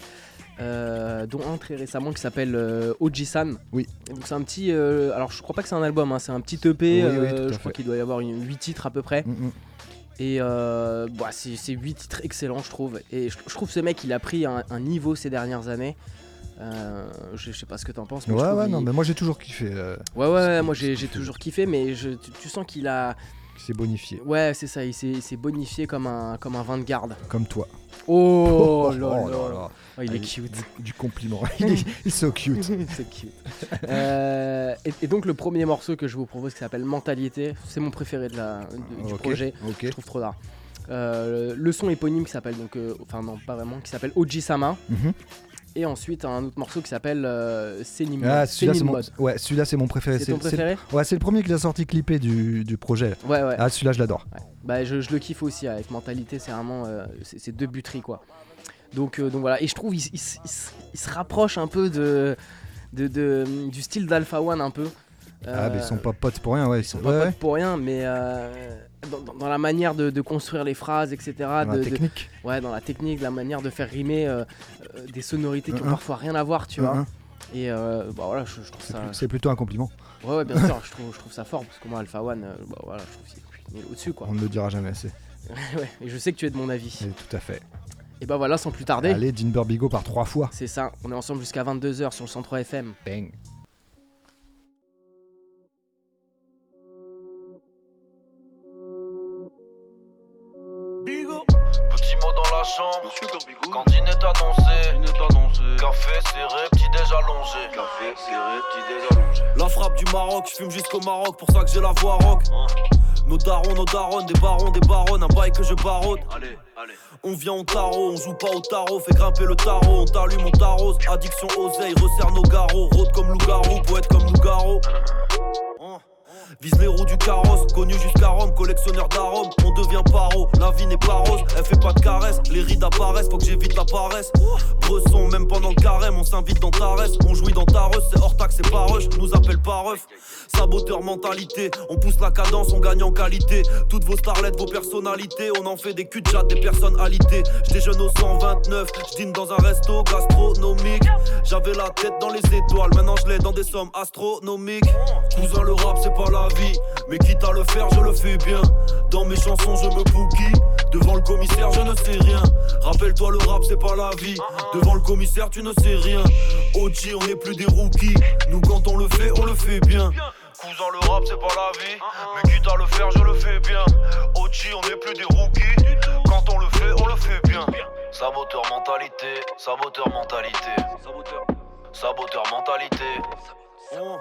euh, dont un très récemment qui s'appelle euh, Oji-san. Oui. Donc c'est un petit. euh, alors je crois pas que c'est un album, hein, c'est un petit EP. Oui, oui, je crois qu'il doit y avoir 8 titres à peu près. Mm, mm. Et euh, bah, c'est c'est 8 titres excellents, je trouve. Et je, je trouve ce mec, il a pris un, un niveau ces dernières années. Euh, je, je sais pas ce que t'en penses. mais Ouais, ouais, il- non, mais moi j'ai toujours kiffé. euh, Ouais, ouais, ouais, moi j'ai j'ai toujours kiffé, mais je, tu, tu sens qu'il a. C'est bonifié. Ouais, c'est ça, il s'est s'est bonifié comme un, comme un vin de garde. Comme toi. Oh, Oh là là là. là. Oh, il est Ah, cute. Du, du compliment. il, est, il est so cute. c'est cute. Euh, et, et donc le premier morceau que je vous propose qui s'appelle Mentalité, c'est mon préféré de la, de- du projet. Je trouve trop d'art. Euh, le son éponyme qui s'appelle donc, euh, enfin non pas vraiment, qui s'appelle Oji Sama. Mhm. Et ensuite un autre morceau qui s'appelle euh, Ah, celui-là c'est mon, ouais, celui-là c'est mon préféré. C'est ton le- préféré Ouais, c'est le premier qu'il a sorti clippé du, du projet. Ouais, ouais. Ah, celui-là je l'adore. Bah, je, je le kiffe aussi avec mentalité, c'est vraiment euh, c'est deux buteries quoi. Donc, euh, donc voilà, et je trouve il, il s- il s- il se rapproche un peu de, de, de- du style d'Alpha One un peu. Ah, mais ils sont pas potes pour rien, ouais. Ils sont pas ouais, potes pour rien, mais euh, dans, dans- dans la manière de, de construire les phrases, etc. la de, de- technique. ouais, dans la technique, la manière de faire rimer euh, euh, des sonorités qui ont Mhm. parfois rien à voir, tu vois. Et euh, bah voilà, je, je trouve ça. C'est plutôt un compliment. Ouais, ouais, bien sûr, je trouve, je trouve ça fort parce que moi, Alpha One, euh, bah voilà, je trouve qu'il est au-dessus quoi. On ne le dira jamais assez. ouais, et je sais que tu es de mon avis. Et tout à fait. Et bah voilà, sans plus tarder. Allez, Dinber Bigot par trois fois. C'est ça, on est ensemble jusqu'à 22h sur le 103 FM. Bang. Chambre, cantine est annoncé. Café serré, petit déj allongé. Café serré, petit déj allongé. La frappe du Maroc, je fume jusqu'au Maroc, pour ça que j'ai la voix rock. Nos darons, nos darons, des barons, des baronnes, un bail que je barode. On vient au tarot, on joue pas au tarot, fait grimper le tarot, on t'allume, on t'arrose. Addiction oseille, resserre nos garrots, rôde comme loup-garou, poète comme loup-garou. Vise les roues du carrosse, connu jusqu'à Rome, collectionneur d'arômes, on devient paro, la vie n'est pas rose, elle fait pas de caresses, les rides apparaissent, faut que j'évite la paresse. Bresson, même pendant le carême, on s'invite dans ta reste, on jouit dans ta rush, c'est hors taxe, c'est pas rush, nous appelle pas ref. Saboteur mentalité, on pousse la cadence, on gagne en qualité. Toutes vos starlettes, vos personnalités, on en fait des cul de chat, des personnes alitées. J'déjeune au 129, j'dîne dans un resto gastronomique. J'avais la tête dans les étoiles, maintenant je l'ai dans des sommes astronomiques. Cousin, le rap c'est pas la mais quitte à le faire, je le fais bien. Dans mes chansons, je me bouquille. Devant le commissaire, je ne sais rien. Rappelle-toi, le rap, c'est pas la vie. Devant le commissaire, tu ne sais rien. OG, on n'est plus des rookies. Nous, quand on le fait, on le fait bien. Cousin, le rap, c'est pas la vie. Mais quitte à le faire, je le fais bien. OG, on n'est plus des rookies. Quand on le fait, on le fait bien. Saboteur mentalité, saboteur mentalité. Saboteur, saboteur mentalité. Oh.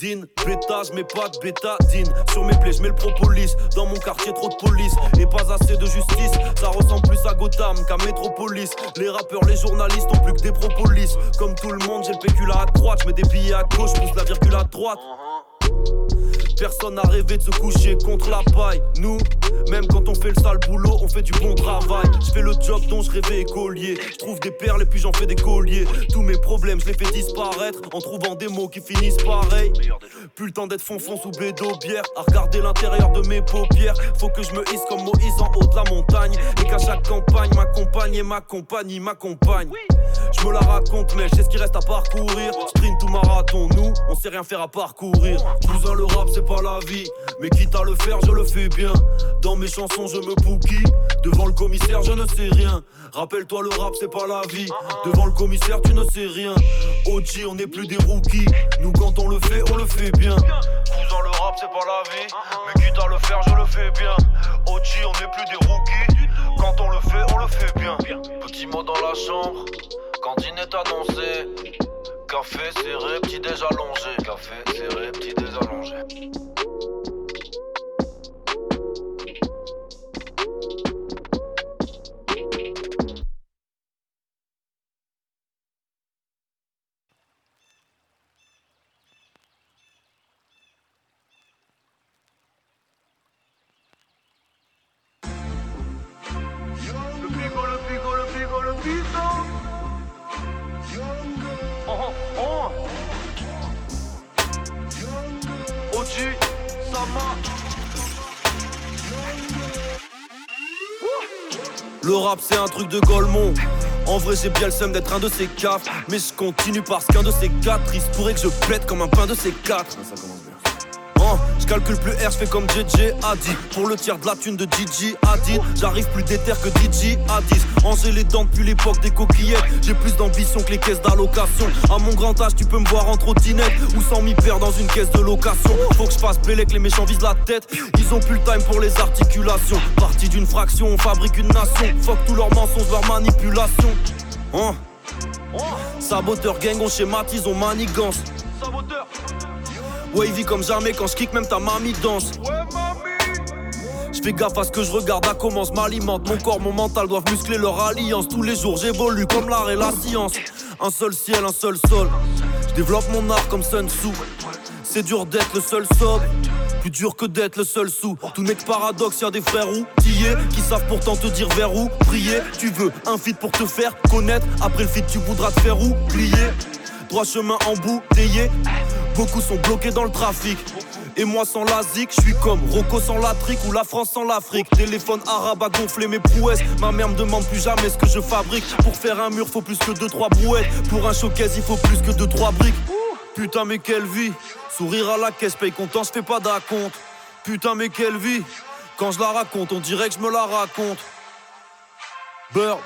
Din, bêta, je mets pas de bétadine. Sur mes plaies, je le propolis. Dans mon quartier, trop de police. Et pas assez de justice. Ça ressemble plus à Gotham qu'à Metropolis. Les rappeurs, les journalistes ont plus que des propolis. Comme tout le monde, j'ai le pécule à droite. Je mets des billets à gauche, pousse la virgule à droite Personne n'a rêvé de se coucher contre la paille. Nous, même quand on fait le sale boulot, on fait du bon travail. Je fais le job dont je rêvais écolier. Je trouve des perles et puis j'en fais des colliers. Tous mes problèmes, je les fais disparaître en trouvant des mots qui finissent pareil. Plus le temps d'être fonfon sous bédo bière. À regarder l'intérieur de mes paupières. Faut que je me hisse comme Moïse en haut de la montagne. Et qu'à chaque campagne, ma compagne et ma compagnie m'accompagnent. Je me la raconte, mais je ce qui reste à parcourir. Sprint ou marathon, nous, on sait rien faire à parcourir. Le rap, c'est pas la vie. Mais quitte à le faire, je le fais bien. Dans mes chansons, je me bouquille. Devant le commissaire, je ne sais rien. Rappelle-toi, le rap, c'est pas la vie. Devant le commissaire, tu ne sais rien. OG, on n'est plus des rookies. Nous, quand on le fait, on le fait bien. Cousin, le rap, c'est pas la vie. Mais quitte à le faire, je le fais bien. OG, on n'est plus des rookies. Quand on le fait, on le fait bien. Petit mot dans la chambre. Cantine est annoncé. Café serré, petit déj allongé. Café serré, petit déj Le rap c'est un truc de Golemont En vrai j'ai bien le seum d'être un de ces quatre. Mais je continue parce qu'un de ces quatre Il se pourrait que je pète comme un pain de ces quatre Hein, je calcule plus R, je fais comme JJ a dit Pour le tiers de la thune de DJ a dit J'arrive plus déter que DJ a 10 Ranger les dents depuis l'époque des coquillettes. J'ai plus d'ambition que les caisses d'allocation. À mon grand âge tu peux me voir en trottinette Ou sans m'y perdre dans une caisse de location. Faut que je fasse que les méchants visent la tête. Ils ont plus le time pour les articulations. Partie d'une fraction, on fabrique une nation. Fuck tous leurs mensonges, leurs manipulations. Hein. Saboteur gang, on schématise, on manigance. Saboteur. Wavy comme jamais quand je kick même ta mamie danse Je fais gaffe à ce que je regarde, à comment je m'alimente Mon corps, mon mental doivent muscler leur alliance Tous les jours j'évolue comme l'art et la science Un seul ciel, un seul sol Je développe mon art comme Sun Tzu C'est dur d'être le seul sobre plus dur que d'être le seul sous. Tout n'est que paradoxe, y'a des frères outillés qui savent pourtant te dire vers où prier. Tu veux un feat pour te faire connaître. Après le feat, tu voudras te faire oublier. Droit chemin embouteillé. Beaucoup sont bloqués dans le trafic. Et moi sans la zik, je suis comme Rocco sans la trique ou la France sans l'Afrique. Téléphone arabe a gonflé mes prouesses. Ma mère me demande plus jamais ce que je fabrique. Pour faire un mur, faut plus que 2-3 brouettes. Pour un showcase, il faut plus que 2-3 briques. Putain, mais quelle vie! Sourire à la caisse, paye content, je fais pas d'acompte. Putain, mais quelle vie! Quand je la raconte, on dirait que je me la raconte. Beurre.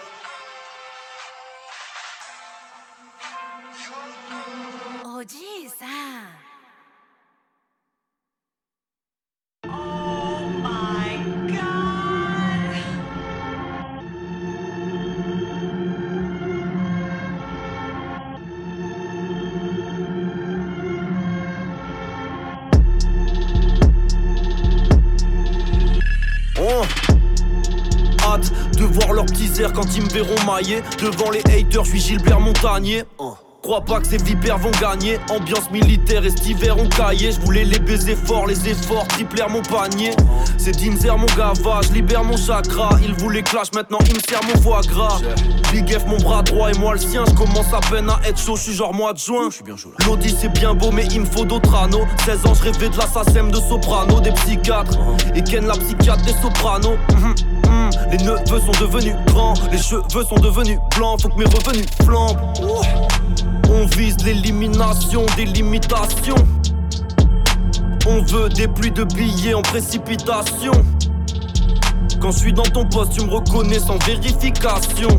Verront mailler. Devant les haters, je suis Gilbert Montagnier. Oh. Crois pas que ces vipères vont gagner. Ambiance militaire et cet hiver on caillé. Je voulais les baiser fort, les efforts triplèrent mon panier. C'est Dinzer mon gavage, libère mon chakra. Il voulait clash, maintenant il me sert mon foie gras. Big F mon bras droit et moi le sien. Je commence à peine à être chaud, je suis genre mois de juin. L'audi c'est bien beau, mais il me faut d'autres anneaux. 16 ans, je rêvais de l'assassin de soprano, des psychiatres. Et Ken la psychiatre des sopranos. Mhm, Les neveux sont devenus grands, les cheveux sont devenus blancs. Faut que mes revenus flambent. On vise l'élimination des limitations. On veut des pluies de billets en précipitation. Quand je suis dans ton poste, tu me reconnais sans vérification.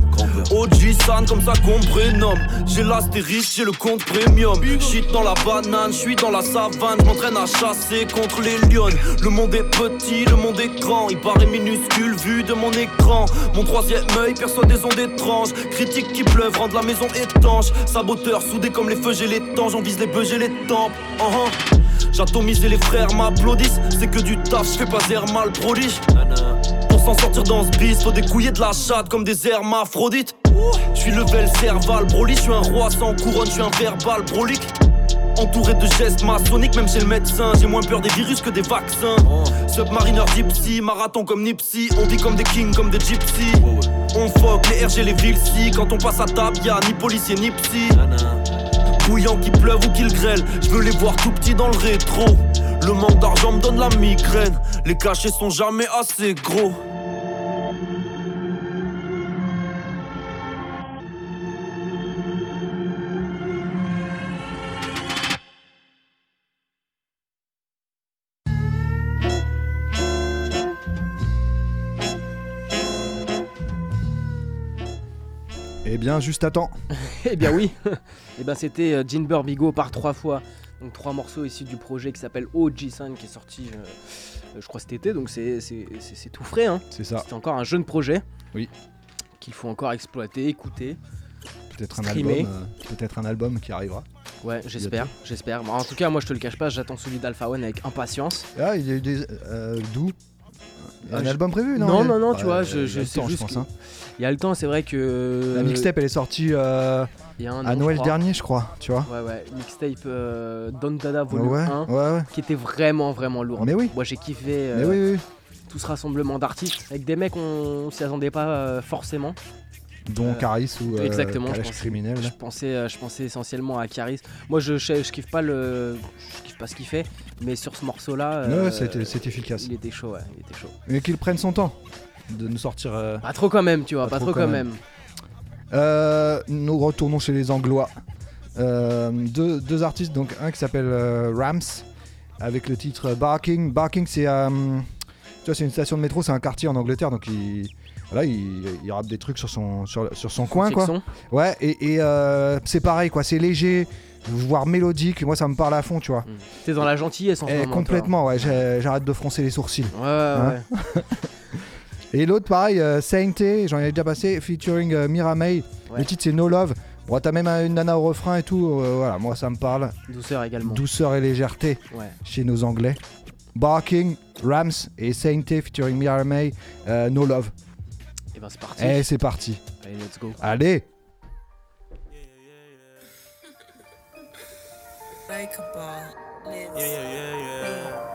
OG San, comme ça qu'on me prénomme. J'ai l'astérisque, j'ai le compte premium. Shit dans la banane, je suis dans la savane. Je m'entraîne à chasser contre les lions. Le monde est petit, le monde est grand. Il paraît minuscule vu de mon écran. Mon troisième œil perçoit des ondes étranges. Critiques qui pleuvent rendent la maison étanche. Saboteur soudé comme les feux, j'ai les temps. J'en vise les bœufs, j'ai les tempes. Uh-huh. J'atomise et les frères m'applaudissent. C'est que du taf, je fais pas mal prodige. S'en sortir dans ce bis, faut découiller de la chatte comme des hermaphrodites. Je suis level cerval, broly, je suis un roi sans couronne, je suis un verbal brolique. Entouré de gestes maçonniques, même chez le médecin, j'ai moins peur des virus que des vaccins. Submarineur gypsy, marathon comme Nipsey, on dit comme des kings, comme des gypsies. On fuck les RG, les villes si, quand on passe à table, y'a ni policier ni psy. Bouillant qu'il pleuve ou qu'il grêle, je veux les voir tout petits dans le rétro. Le manque d'argent me donne la migraine, les cachets sont jamais assez gros. Eh bien, juste à temps. eh bien oui. eh ben c'était euh, Jinber Bigo par trois fois. Donc trois morceaux issus du projet qui s'appelle OG5 qui est sorti, euh, euh, je crois cet été. Donc c'est tout frais. Hein. C'est ça. C'est encore un jeune projet. Oui. Qu'il faut encore exploiter, écouter. Peut-être un album, euh, peut-être un album qui arrivera. Ouais, j'espère, j'espère. En tout cas, moi je te le cache pas, j'attends celui d'Alpha One avec impatience. Ah, il y a eu des. euh, D'où? Un je- album prévu Non, Non, non, non, tu vois, je, je sais temps, juste pense, hein. Il y a le temps, c'est vrai que. La mixtape, elle est sortie euh, Il y a un an, à Noël dernier, je crois, tu vois. Ouais, ouais, mixtape euh, Don Dada volume Ouais, 1, ouais, ouais. qui était vraiment, vraiment lourd. Mais oui. Moi j'ai kiffé euh, Mais oui, oui. tout ce rassemblement d'artistes avec des mecs, on, on s'y attendait pas euh, forcément. Dont Euh, Caris ou euh, Exactement, je pensais, criminel. je pensais, euh, je pensais essentiellement à Caris. Moi je, je, je kiffe pas le, je kiffe pas ce qu'il fait, mais sur ce morceau-là, Ouais, c'était- c'était efficace. Il était chaud, ouais, il était chaud. Mais qu'il prenne son temps de nous sortir. Pas trop quand même, tu vois, pas, trop, quand même. Euh, nous retournons chez les Anglois. Euh, deux, deux artistes, donc un qui s'appelle euh, Rams avec le titre Barking. Barking, c'est c'est une station de métro, c'est un quartier en Angleterre, donc il voilà, il, il rappe des trucs sur son sur, sur son coin quoi. Ouais, et, et, euh, c'est pareil quoi, c'est léger, voire mélodique. Moi, ça me parle à fond, tu vois. T'es dans la gentillesse en ce Eh, moment. toi. complètement, ouais. J'arrête de froncer les sourcils. Ouais, ouais, Hein Et l'autre, pareil, euh, Sainté, j'en ai déjà passé, featuring euh, Mira May. Ouais. Le titre, c'est No Love. Bon, t'as même une nana au refrain et tout. euh, voilà, moi, ça me parle. Douceur également. Douceur et légèreté Ouais. chez nos Anglais. Barking, Rams et Sainté, featuring Mira May, euh, No Love. Ben c'est parti. Et c'est parti. Allez, let's go. Allez Yeah, yeah, yeah, yeah.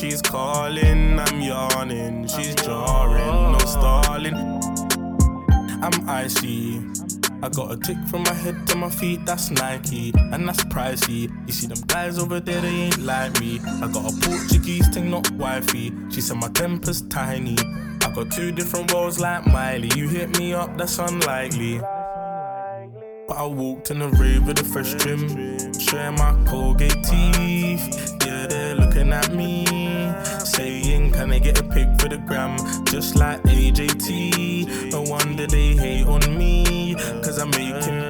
She's calling, I'm yawning. She's jarring, no stalling. I'm icy. I got a tick from my head to my feet, that's Nike, and that's pricey. You see them guys over there, they ain't like me. I got a Portuguese thing, not wifey. She said my temper's tiny. I got two different roles like Miley. You hit me up, that's unlikely. But I walked in the rave with a fresh trim, showing my Colgate teeth. Yeah, they're looking at me, saying, Can I get a pic for the gram? Just like AJT. No wonder they hate on me, cause I'm making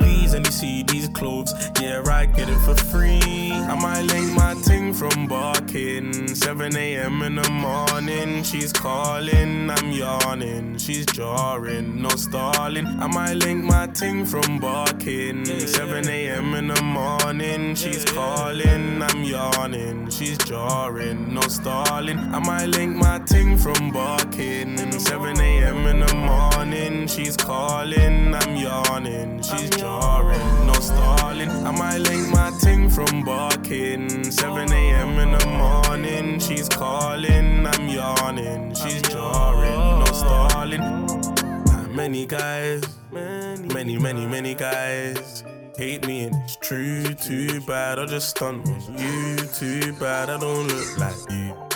see these clothes. Yeah, I get it for free. I might link my ting from barking, 7 a.m. in the morning. morning, she's calling, I'm yawning, she's jarring, no stalling. I might link my ting from barking. 7 a.m. in the morning, she's calling, I'm yawning, she's jarring, no stalling. I might link my ting from barking. 7 a.m. in the morning, she's calling, I'm yawning, she's jarring, no stalling. I might link my ting from barking. 7 a.m. in the morning, she's calling, I'm yawning, she's jarring, no stalling. Many guys, many, many, many guys hate me and it's true. Too bad I just stunt on you. Too bad I don't look like you.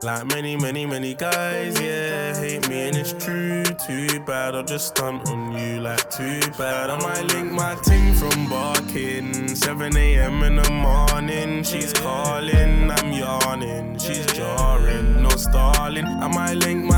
Like many, many, many guys, yeah, hate me and it's true. Too bad I'll just stunt on you. Like too bad I might link my ting from barking. 7 a.m. in the morning, she's calling, I'm yawning, she's jarring, no stalling. I might link my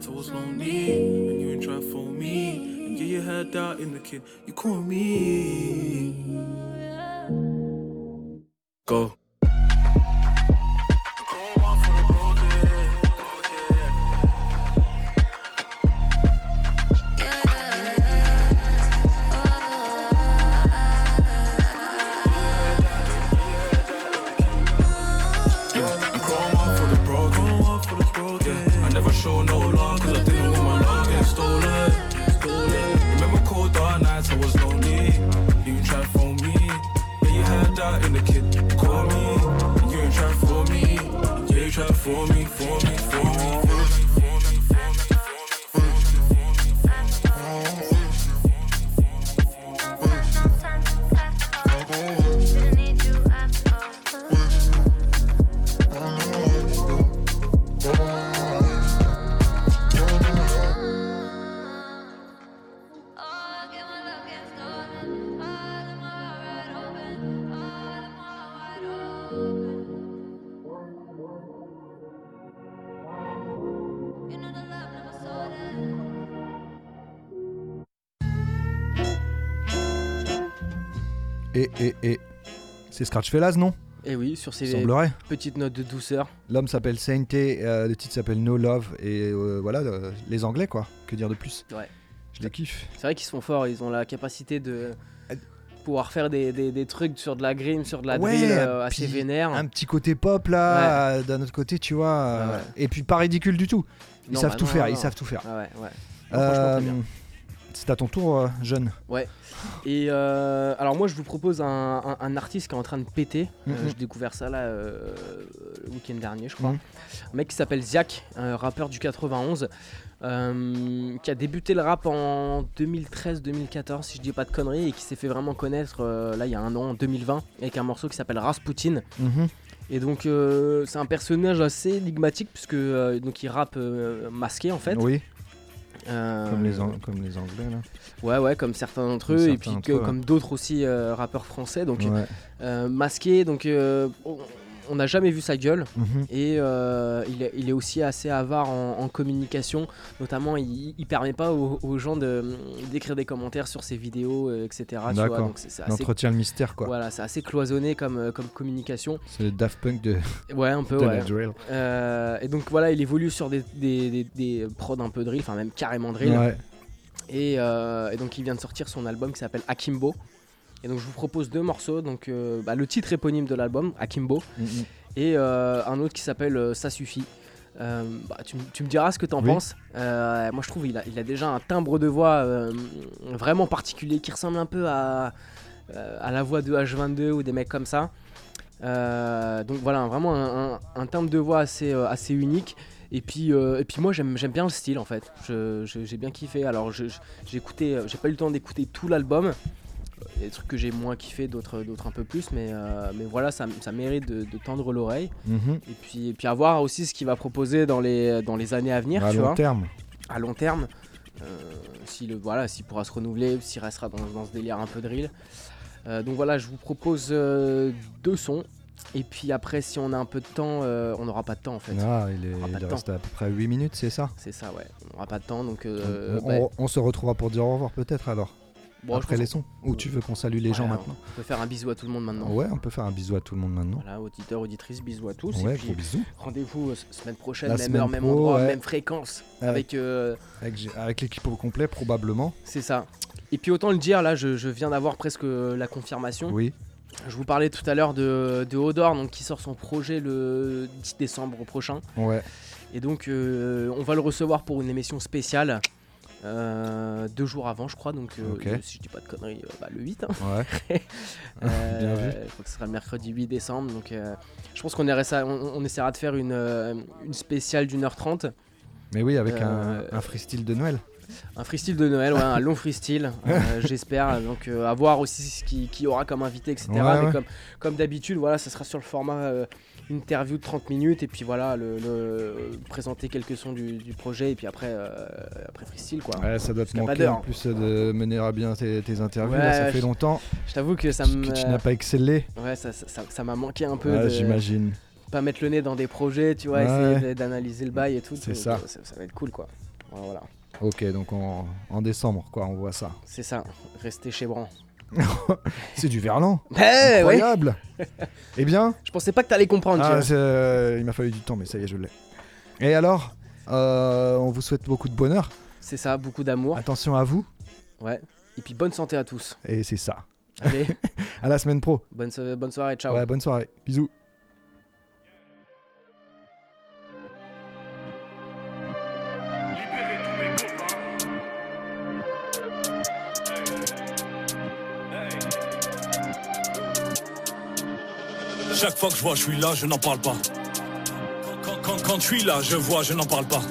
Nights, I was lonely. And you ain't try for me. And yeah, you had doubt in the kid. You call me. Go. Et, et, et. C'est Scratch Fellas, non Et oui, sur ces Semblerait. petites notes de douceur. L'homme s'appelle Sainte, euh, le titre s'appelle No Love, et euh, voilà, euh, les Anglais quoi, que dire de plus Ouais. Je les kiffe. C'est vrai qu'ils sont forts, ils ont la capacité de pouvoir faire des, des- des trucs sur de la grime, sur de la Ouais, drill euh, assez vénère. Un petit côté pop là, euh, d'un autre côté, tu vois, euh, et puis pas ridicule du tout. Ils Non, savent bah tout non, faire, non, ils savent tout faire. Ah ouais, ouais. C'est à ton tour, euh, jeune. Ouais. Et euh, alors moi je vous propose un, un- un artiste qui est en train de péter. Euh, Mhm. J'ai découvert ça là le week-end dernier je crois. Mhm. Un mec qui s'appelle Ziak, un rappeur du 91, euh, qui a débuté le rap en 2013-2014 si je dis pas de conneries et qui s'est fait vraiment connaître là il y a un an en 2020 avec un morceau qui s'appelle Rasputin. Mhm. Et donc c'est un personnage assez énigmatique puisque donc il rappe masqué en fait. Oui. Euh, Comme les, comme les Anglais là. Ouais, ouais, comme certains d'entre Comme eux, et puis que- eux, ouais. comme d'autres aussi euh, rappeurs français. Donc, Ouais. euh, masqué, donc on- n'a jamais vu sa gueule. Mhm. Et euh, il, est, il est aussi assez avare en, en communication. Notamment, il, il permet pas aux, aux gens de- d'écrire des commentaires sur ses vidéos, euh, etc. D'accord. Il entretient le mystère, quoi. Voilà, c'est assez cloisonné comme, euh, comme communication. C'est le Daft Punk de. Ouais, un peu, de ouais. la drill. Euh, et donc voilà, il évolue sur des, des, des- des prods un peu drill, enfin même carrément drill. Ouais. Et, euh, et donc il vient de sortir son album qui s'appelle Akimbo. Et donc je vous propose deux morceaux. Donc euh, bah, le titre éponyme de l'album, Akimbo, Mhm. et euh, un autre qui s'appelle euh, Ça suffit. Euh, bah, tu, me diras ce que t'en Oui. penses. Moi je trouve il a, il a déjà un timbre de voix vraiment particulier qui ressemble un peu à, à la voix de H22 ou des mecs comme ça. Donc voilà, vraiment un, un- un timbre de voix assez, assez unique. Et puis, euh, et puis moi j'aime bien le style en fait. J'ai bien kiffé. Alors j'ai écouté, j'ai pas eu le temps d'écouter tout l'album. Il y a des trucs que j'ai moins kiffé, d'autres d'autres un peu plus, mais, euh, mais voilà, ça, ça mérite de, de tendre l'oreille. Mhm. Et puis, et puis à voir aussi ce qu'il va proposer dans les, dans les années à venir. À tu long vois. terme. À long terme. Euh, si le, voilà, s'il pourra se renouveler, s'il restera dans, dans ce délire un peu drill. Euh, donc voilà, je vous propose deux sons. Et puis après, si on a un peu de temps, euh, on n'aura pas de temps en fait. Ah, il, est, il reste à peu près 8 minutes, c'est ça? C'est ça, ouais. On n'aura pas de temps, donc. euh, on, bah, on se retrouvera pour dire au revoir peut-être alors. Bon, je Après les sons. Ou tu veux qu'on salue les gens maintenant On peut faire un bisou à tout le monde maintenant. Ouais, on peut faire un bisou à tout le monde maintenant. Voilà, auditeurs, auditrices, bisous à tous. Ouais, et gros bisous. Rendez-vous euh, semaine prochaine, La même semaine heure, même pro, endroit, ouais. même fréquence. Avec. euh, Avec, avec l'équipe au complet, probablement. C'est ça. Et puis autant le dire, là, je, je viens d'avoir presque euh, la confirmation. Oui. Je vous parlais tout à l'heure de, de Odor, donc qui sort son projet le 10 décembre prochain. Ouais. Et donc, euh, on va le recevoir pour une émission spéciale. Euh, deux jours avant, je crois, donc euh, si je dis pas de conneries, euh, bah, le 8. hein. Ouais. Bien vu. Je crois que ce sera le mercredi 8 décembre, donc je pense qu'on ira- on, on essaiera de faire une, une spéciale d'une heure trente. Mais oui, avec un, un freestyle de Noël. Un freestyle de Noël, ouais, un long freestyle, j'espère. Donc à voir aussi ce qui, qui aura comme invité, etc. Ouais, Mais comme, comme d'habitude, voilà, ça sera sur le format interview de 30 minutes et puis voilà, le, le- présenter quelques sons du, du projet et puis après, euh, après freestyle quoi. Ouais, ça doit te manquer en plus de mener à bien tes, tes interviews. Ouais, là, ça fait longtemps Je t'avoue que ça me. tu n'as pas excellé. Ouais, ça ça- ça- ça m'a manqué un peu. Ouais, de- j'imagine. Pas mettre le nez dans des projets, tu vois, essayer d'analyser le bail et tout. C'est ça. ça. va être cool quoi. Voilà, voilà. Ok, donc en, en décembre, quoi, on voit ça. C'est ça, rester chez Bran. C'est du verlan. Eh, ouais. Incroyable. eh bien. Je pensais pas que t'allais comprendre. Ah, euh, il m'a fallu du temps, mais ça y est, je l'ai. Et alors, euh, on vous souhaite beaucoup de bonheur. C'est ça, beaucoup d'amour. Attention à vous. Ouais. Et puis bonne santé à tous. Et c'est ça. Allez, À la semaine pro. bonne, so- bonne soirée, ciao. Ouais, bonne soirée. Bisous. Chaque fois que je vois, je suis là, je n'en parle pas. Quand, je suis là, je vois, je n'en parle pas.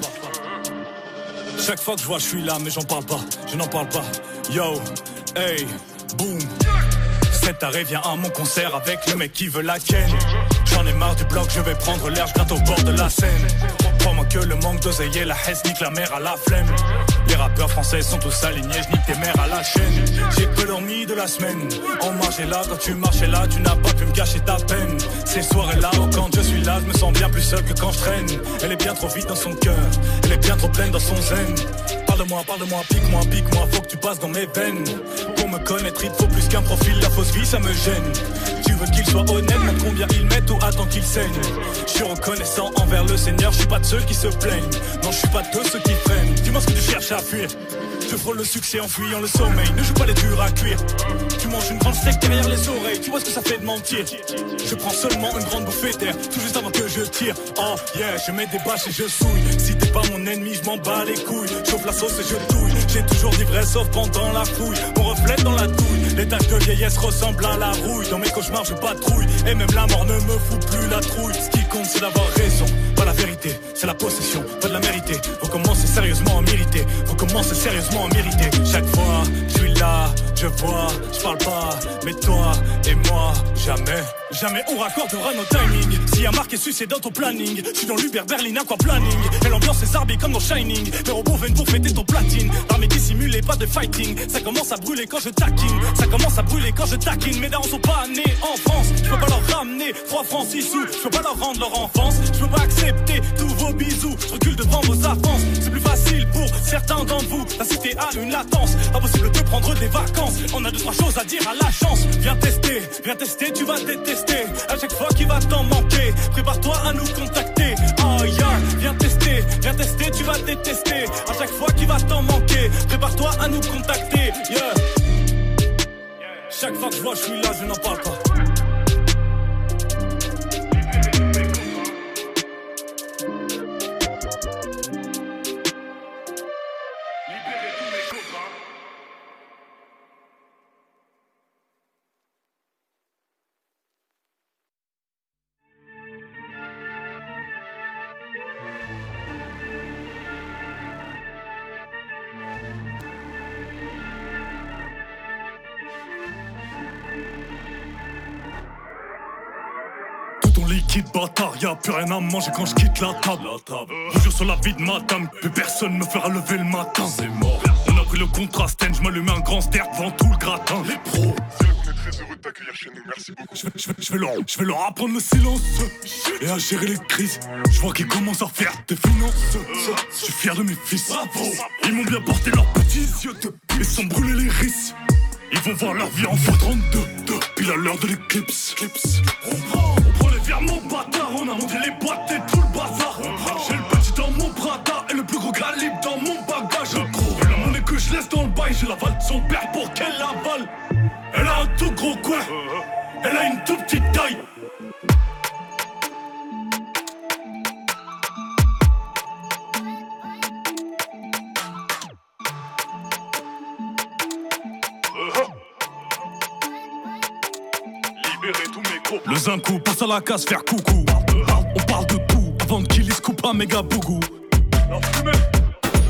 Chaque fois que je vois, je suis là, mais j'en parle pas. Je n'en parle pas. Yo, hey, boom. Cet arrêt vient à mon concert avec le mec qui veut la ken. J'en ai marre du bloc, je vais prendre l'air, je au bord de la Seine. Crois-moi que le manque d'oseille et la hesse nique la mère à la flemme. Les rappeurs français sont tous alignés, je nique tes mères à la chaîne. J'ai peu dormi de la semaine. On marchait là, quand tu marchais là, tu n'as pas pu me cacher ta peine. Ces soirées-là, où quand je suis là, je me sens bien plus seul que quand je traîne. Elle est bien trop vite dans son cœur, elle est bien trop pleine dans son zen. Parle-moi, parle-moi, pique-moi, pique-moi, faut que tu passes dans mes veines. Pour me connaître, il faut plus qu'un profil, la fausse vie, ça me gêne. Veulent qu'il soit honnête, montre combien il met ou attend qu'il saigne. Je suis reconnaissant envers le Seigneur, je suis pas de ceux qui se plaignent. Non, je suis pas de ceux qui freinent. Dis-moi ce que tu cherches à fuir. Je frôle le succès en fuyant le sommeil. Ne joue pas les durs à cuire. Tu manges une grande steak derrière les oreilles. Tu vois ce que ça fait de mentir. Je prends seulement une grande bouffée d'air. Tout juste avant que je tire. Oh yeah, je mets des bâches et je souille. Si t'es pas mon ennemi, je m'en bats les couilles. Chauffe la sauce et je touille. J'ai toujours dit vrai sauf pendant la fouille. On reflète dans la douille. Les taches de vieillesse ressemblent à la rouille. Dans mes cauchemars, je patrouille. Et même la mort ne me fout plus la trouille. Ce qui compte, c'est d'avoir raison. Pas la vérité, c'est la possession. Pas de la mériter. Faut commencer sérieusement à mériter. Faut commencer sérieusement à mériter. Chaque fois, je suis là, je vois, je parle pas. Mais toi et moi, jamais. Jamais on raccordera nos timings. S'il y a marqué succès dans ton planning, je suis dans l'Uber Berlin quoi planning. Et l'ambiance est zarbi comme dans Shining. Les robots viennent pour fêter ton platine. L'armée dissimulée, pas de fighting. Ça commence à brûler quand je taquine. Ça commence à brûler quand je taquine. Mes darons sont pas nés en France. Je peux pas leur ramener 3 francs 6 sous. Je peux pas leur rendre leur enfance. Je peux pas accepter tous vos bisous. Je recule devant vos avances. C'est plus facile pour certains d'entre vous. La cité a une latence. Impossible de prendre des vacances. On a deux trois choses à dire à la chance. Viens tester, viens tester, tu vas détester. À chaque fois qu'il va t'en manquer, prépare-toi à nous contacter. Oh yeah, viens tester, viens tester, tu vas détester. À chaque fois qu'il va t'en manquer, prépare-toi à nous contacter. Yeah. Chaque fois que je vois, je suis là, je n'en parle pas. Y'a plus rien à manger quand je quitte la table. Je jure sur la vie de madame, plus personne me fera lever le matin. C'est mort. On a pris le contraste, je me le mets un grand ster devant tout le gratin. Les pros. On est très heureux de t'accueillir chez nous, merci beaucoup. Je vais, je vais- je vais leur, je vais leur apprendre le silence et à gérer les crises. Je vois qu'ils commencent à faire des finances. Je suis fier de mes fils. Ils m'ont bien porté leurs petits yeux de Ils sont brûlés les risques. Ils vont voir leur vie en x32. Pile à l'heure de l'éclipse. On prend, virements bâtards. On a monté les boîtes et tout le bazar. J'ai le petit dans mon brada et le plus gros calibre dans mon bagage. Et la monnaie que je laisse dans le bail, je l'avale de son père pour qu'elle l'avale. Elle a un tout gros coin. Elle a une toute petite taille. Le zinco passe à la case faire coucou. On parle de tout avant qu'il se coupe un méga bougou.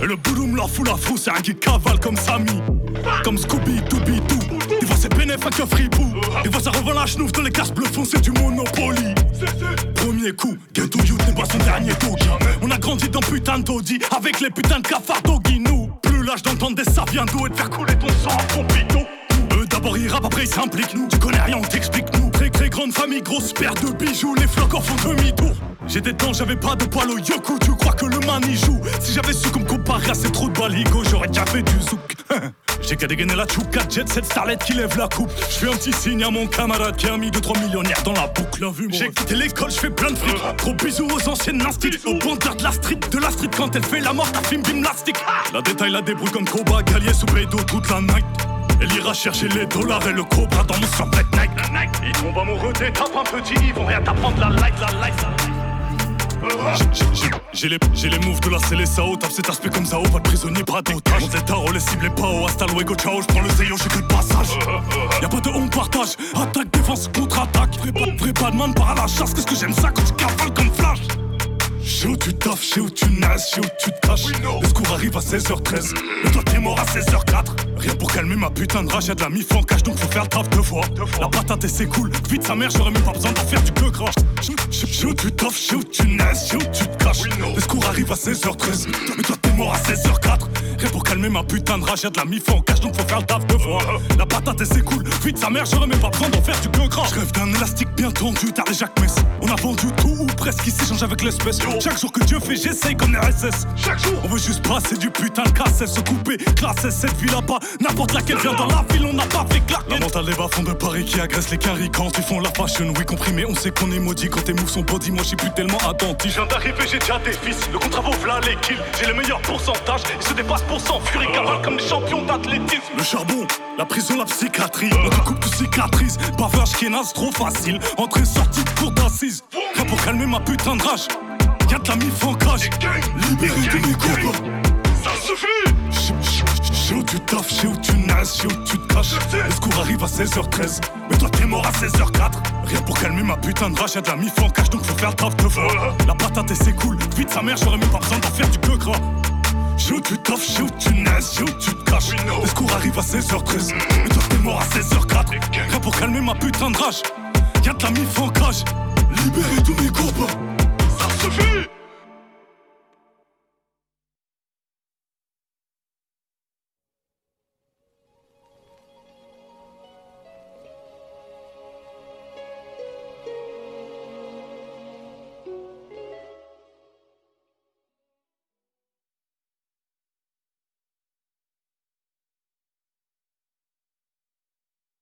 Et le bouloum leur fout la frousse, c'est un qui cavale comme Samy. Comme Scooby Dooby Doo. Des fois c'est bénéf que fripou. Des fois ça revend la chenouf dans les cases bleues foncées du Monopoly. Premier coup, Ghetto Youth n'est pas son dernier doggy. On a grandi dans putain de taudis avec les putains de cafards doggy. Nous, plus l'âge d'entendre des ça vient d'eau et de faire couler ton sang à pompito. Eux d'abord ils rappent, après ils s'impliquent. Nous, tu connais rien, on t'explique. Nous, très très grande famille, grosse paire de bijoux. Les flocs en font demi-tour. J'ai des temps, j'avais pas de poil au yoku. Tu crois que le man y joue? Si j'avais su comme comparer à ces trous de baligo, j'aurais déjà fait du zouk. J'ai qu'à dégainer la chouka jet, cette starlet qui lève la coupe. Je fais un petit signe à mon camarade qui a mis 2-3 millionnaires dans la boucle. J'ai quitté l'école, je fais plein de fric. Gros bisous aux anciennes instits. Au bandeur de la street, de la street quand elle fait la mort, ta film gymnastique. La détail la débrouille comme Koba, Gallier sous bédo toute la night. Elle ira chercher les dollars et le cobra dans mon survêt Nike. Ils tombent amoureux des tapes un petit, ils vont rien t'apprendre la life, la life, la life. J'ai- j'ai- J'ai les, j'ai les moves de la CLSAO, tape cet aspect comme Zao, pas de prisonnier, bras d'otage. Mon taro, les cibles, les pao, hasta luego, ciao, j'prends le zéyo, j'ai que de passage. Y'a pas de on partage, attaque, défense, contre-attaque. Vrai pas, vrai pas de man par à la chasse, qu'est-ce que j'aime ça quand tu cavales comme flash? Je sais où tu taffes, je sais où tu nages, je sais où tu te caches. Le secours arrive à 16h13, mais toi t'es mort à 16h04. Rien pour calmer ma putain de rage, y'a de la mif en cache, donc faut faire le taf deux fois. La patate et c'est cool, vite sa mère, j'aurais même pas besoin d'en faire du que crash. Sais où tu taffes, je sais où tu sais où tu te caches. Le secours arrive à 16h13, mais toi t'es mort à 16h04. Rien pour calmer ma putain de rage, y'a de la mif en cache, donc faut faire le taf deux fois. La patate et c'est cool, vite sa mère, j'aurais même pas besoin d'en faire du que crash. Je rêve d'un élastique bien tendu, t'as les Jacques Mess. On a vendu tout ou presque ici, change avec l'espèce. Chaque jour que Dieu fait, j'essaye comme RSS. Chaque jour, on veut juste passer du putain de casse, se couper, classer cette vie là-bas. N'importe laquelle vient dans la ville, on n'a pas fait claquer. La mentale des bas-fonds de Paris qui agressent les caries quand ils font la fashion. Oui, compris, mais on sait qu'on est maudit quand tes moves sont body. Moi, je suis plus tellement attentif. Je viens d'arriver, j'ai déjà des fils. Le contrat vaut v'là les kills. J'ai le meilleur pourcentage. Ils se dépassent pour cent. Furie cavale comme des champions d'athlétisme. Le charbon, la prison, la psychiatrie. On te coupe de cicatrices. Bavage qui est trop facile. Entrée, sortie de cour d'assises. Rien pour calmer ma putain de rage. Y'a de la mif en cage. Libéré de mes copains. Ça suffit! Tu taffes, j'ai où tu nages, j'ai où tu te caches. Le secours arrive à 16h13, mais toi t'es mort à 16h04. Rien pour calmer ma putain de rage, y'a de la mif en cache, donc faut faire taf de fort. La patate et c'est cool, vite sa mère, j'aurais même pas besoin d'en faire du que gras. J'ai où tu taffes, j'ai où tu nages, j'ai où tu te caches. Le secours arrive à 16h13, mais toi t'es mort à 16h04. Rien pour calmer ma putain de rage, y'a de la mif en cage. Libéré tous mes copains. Ça suffit!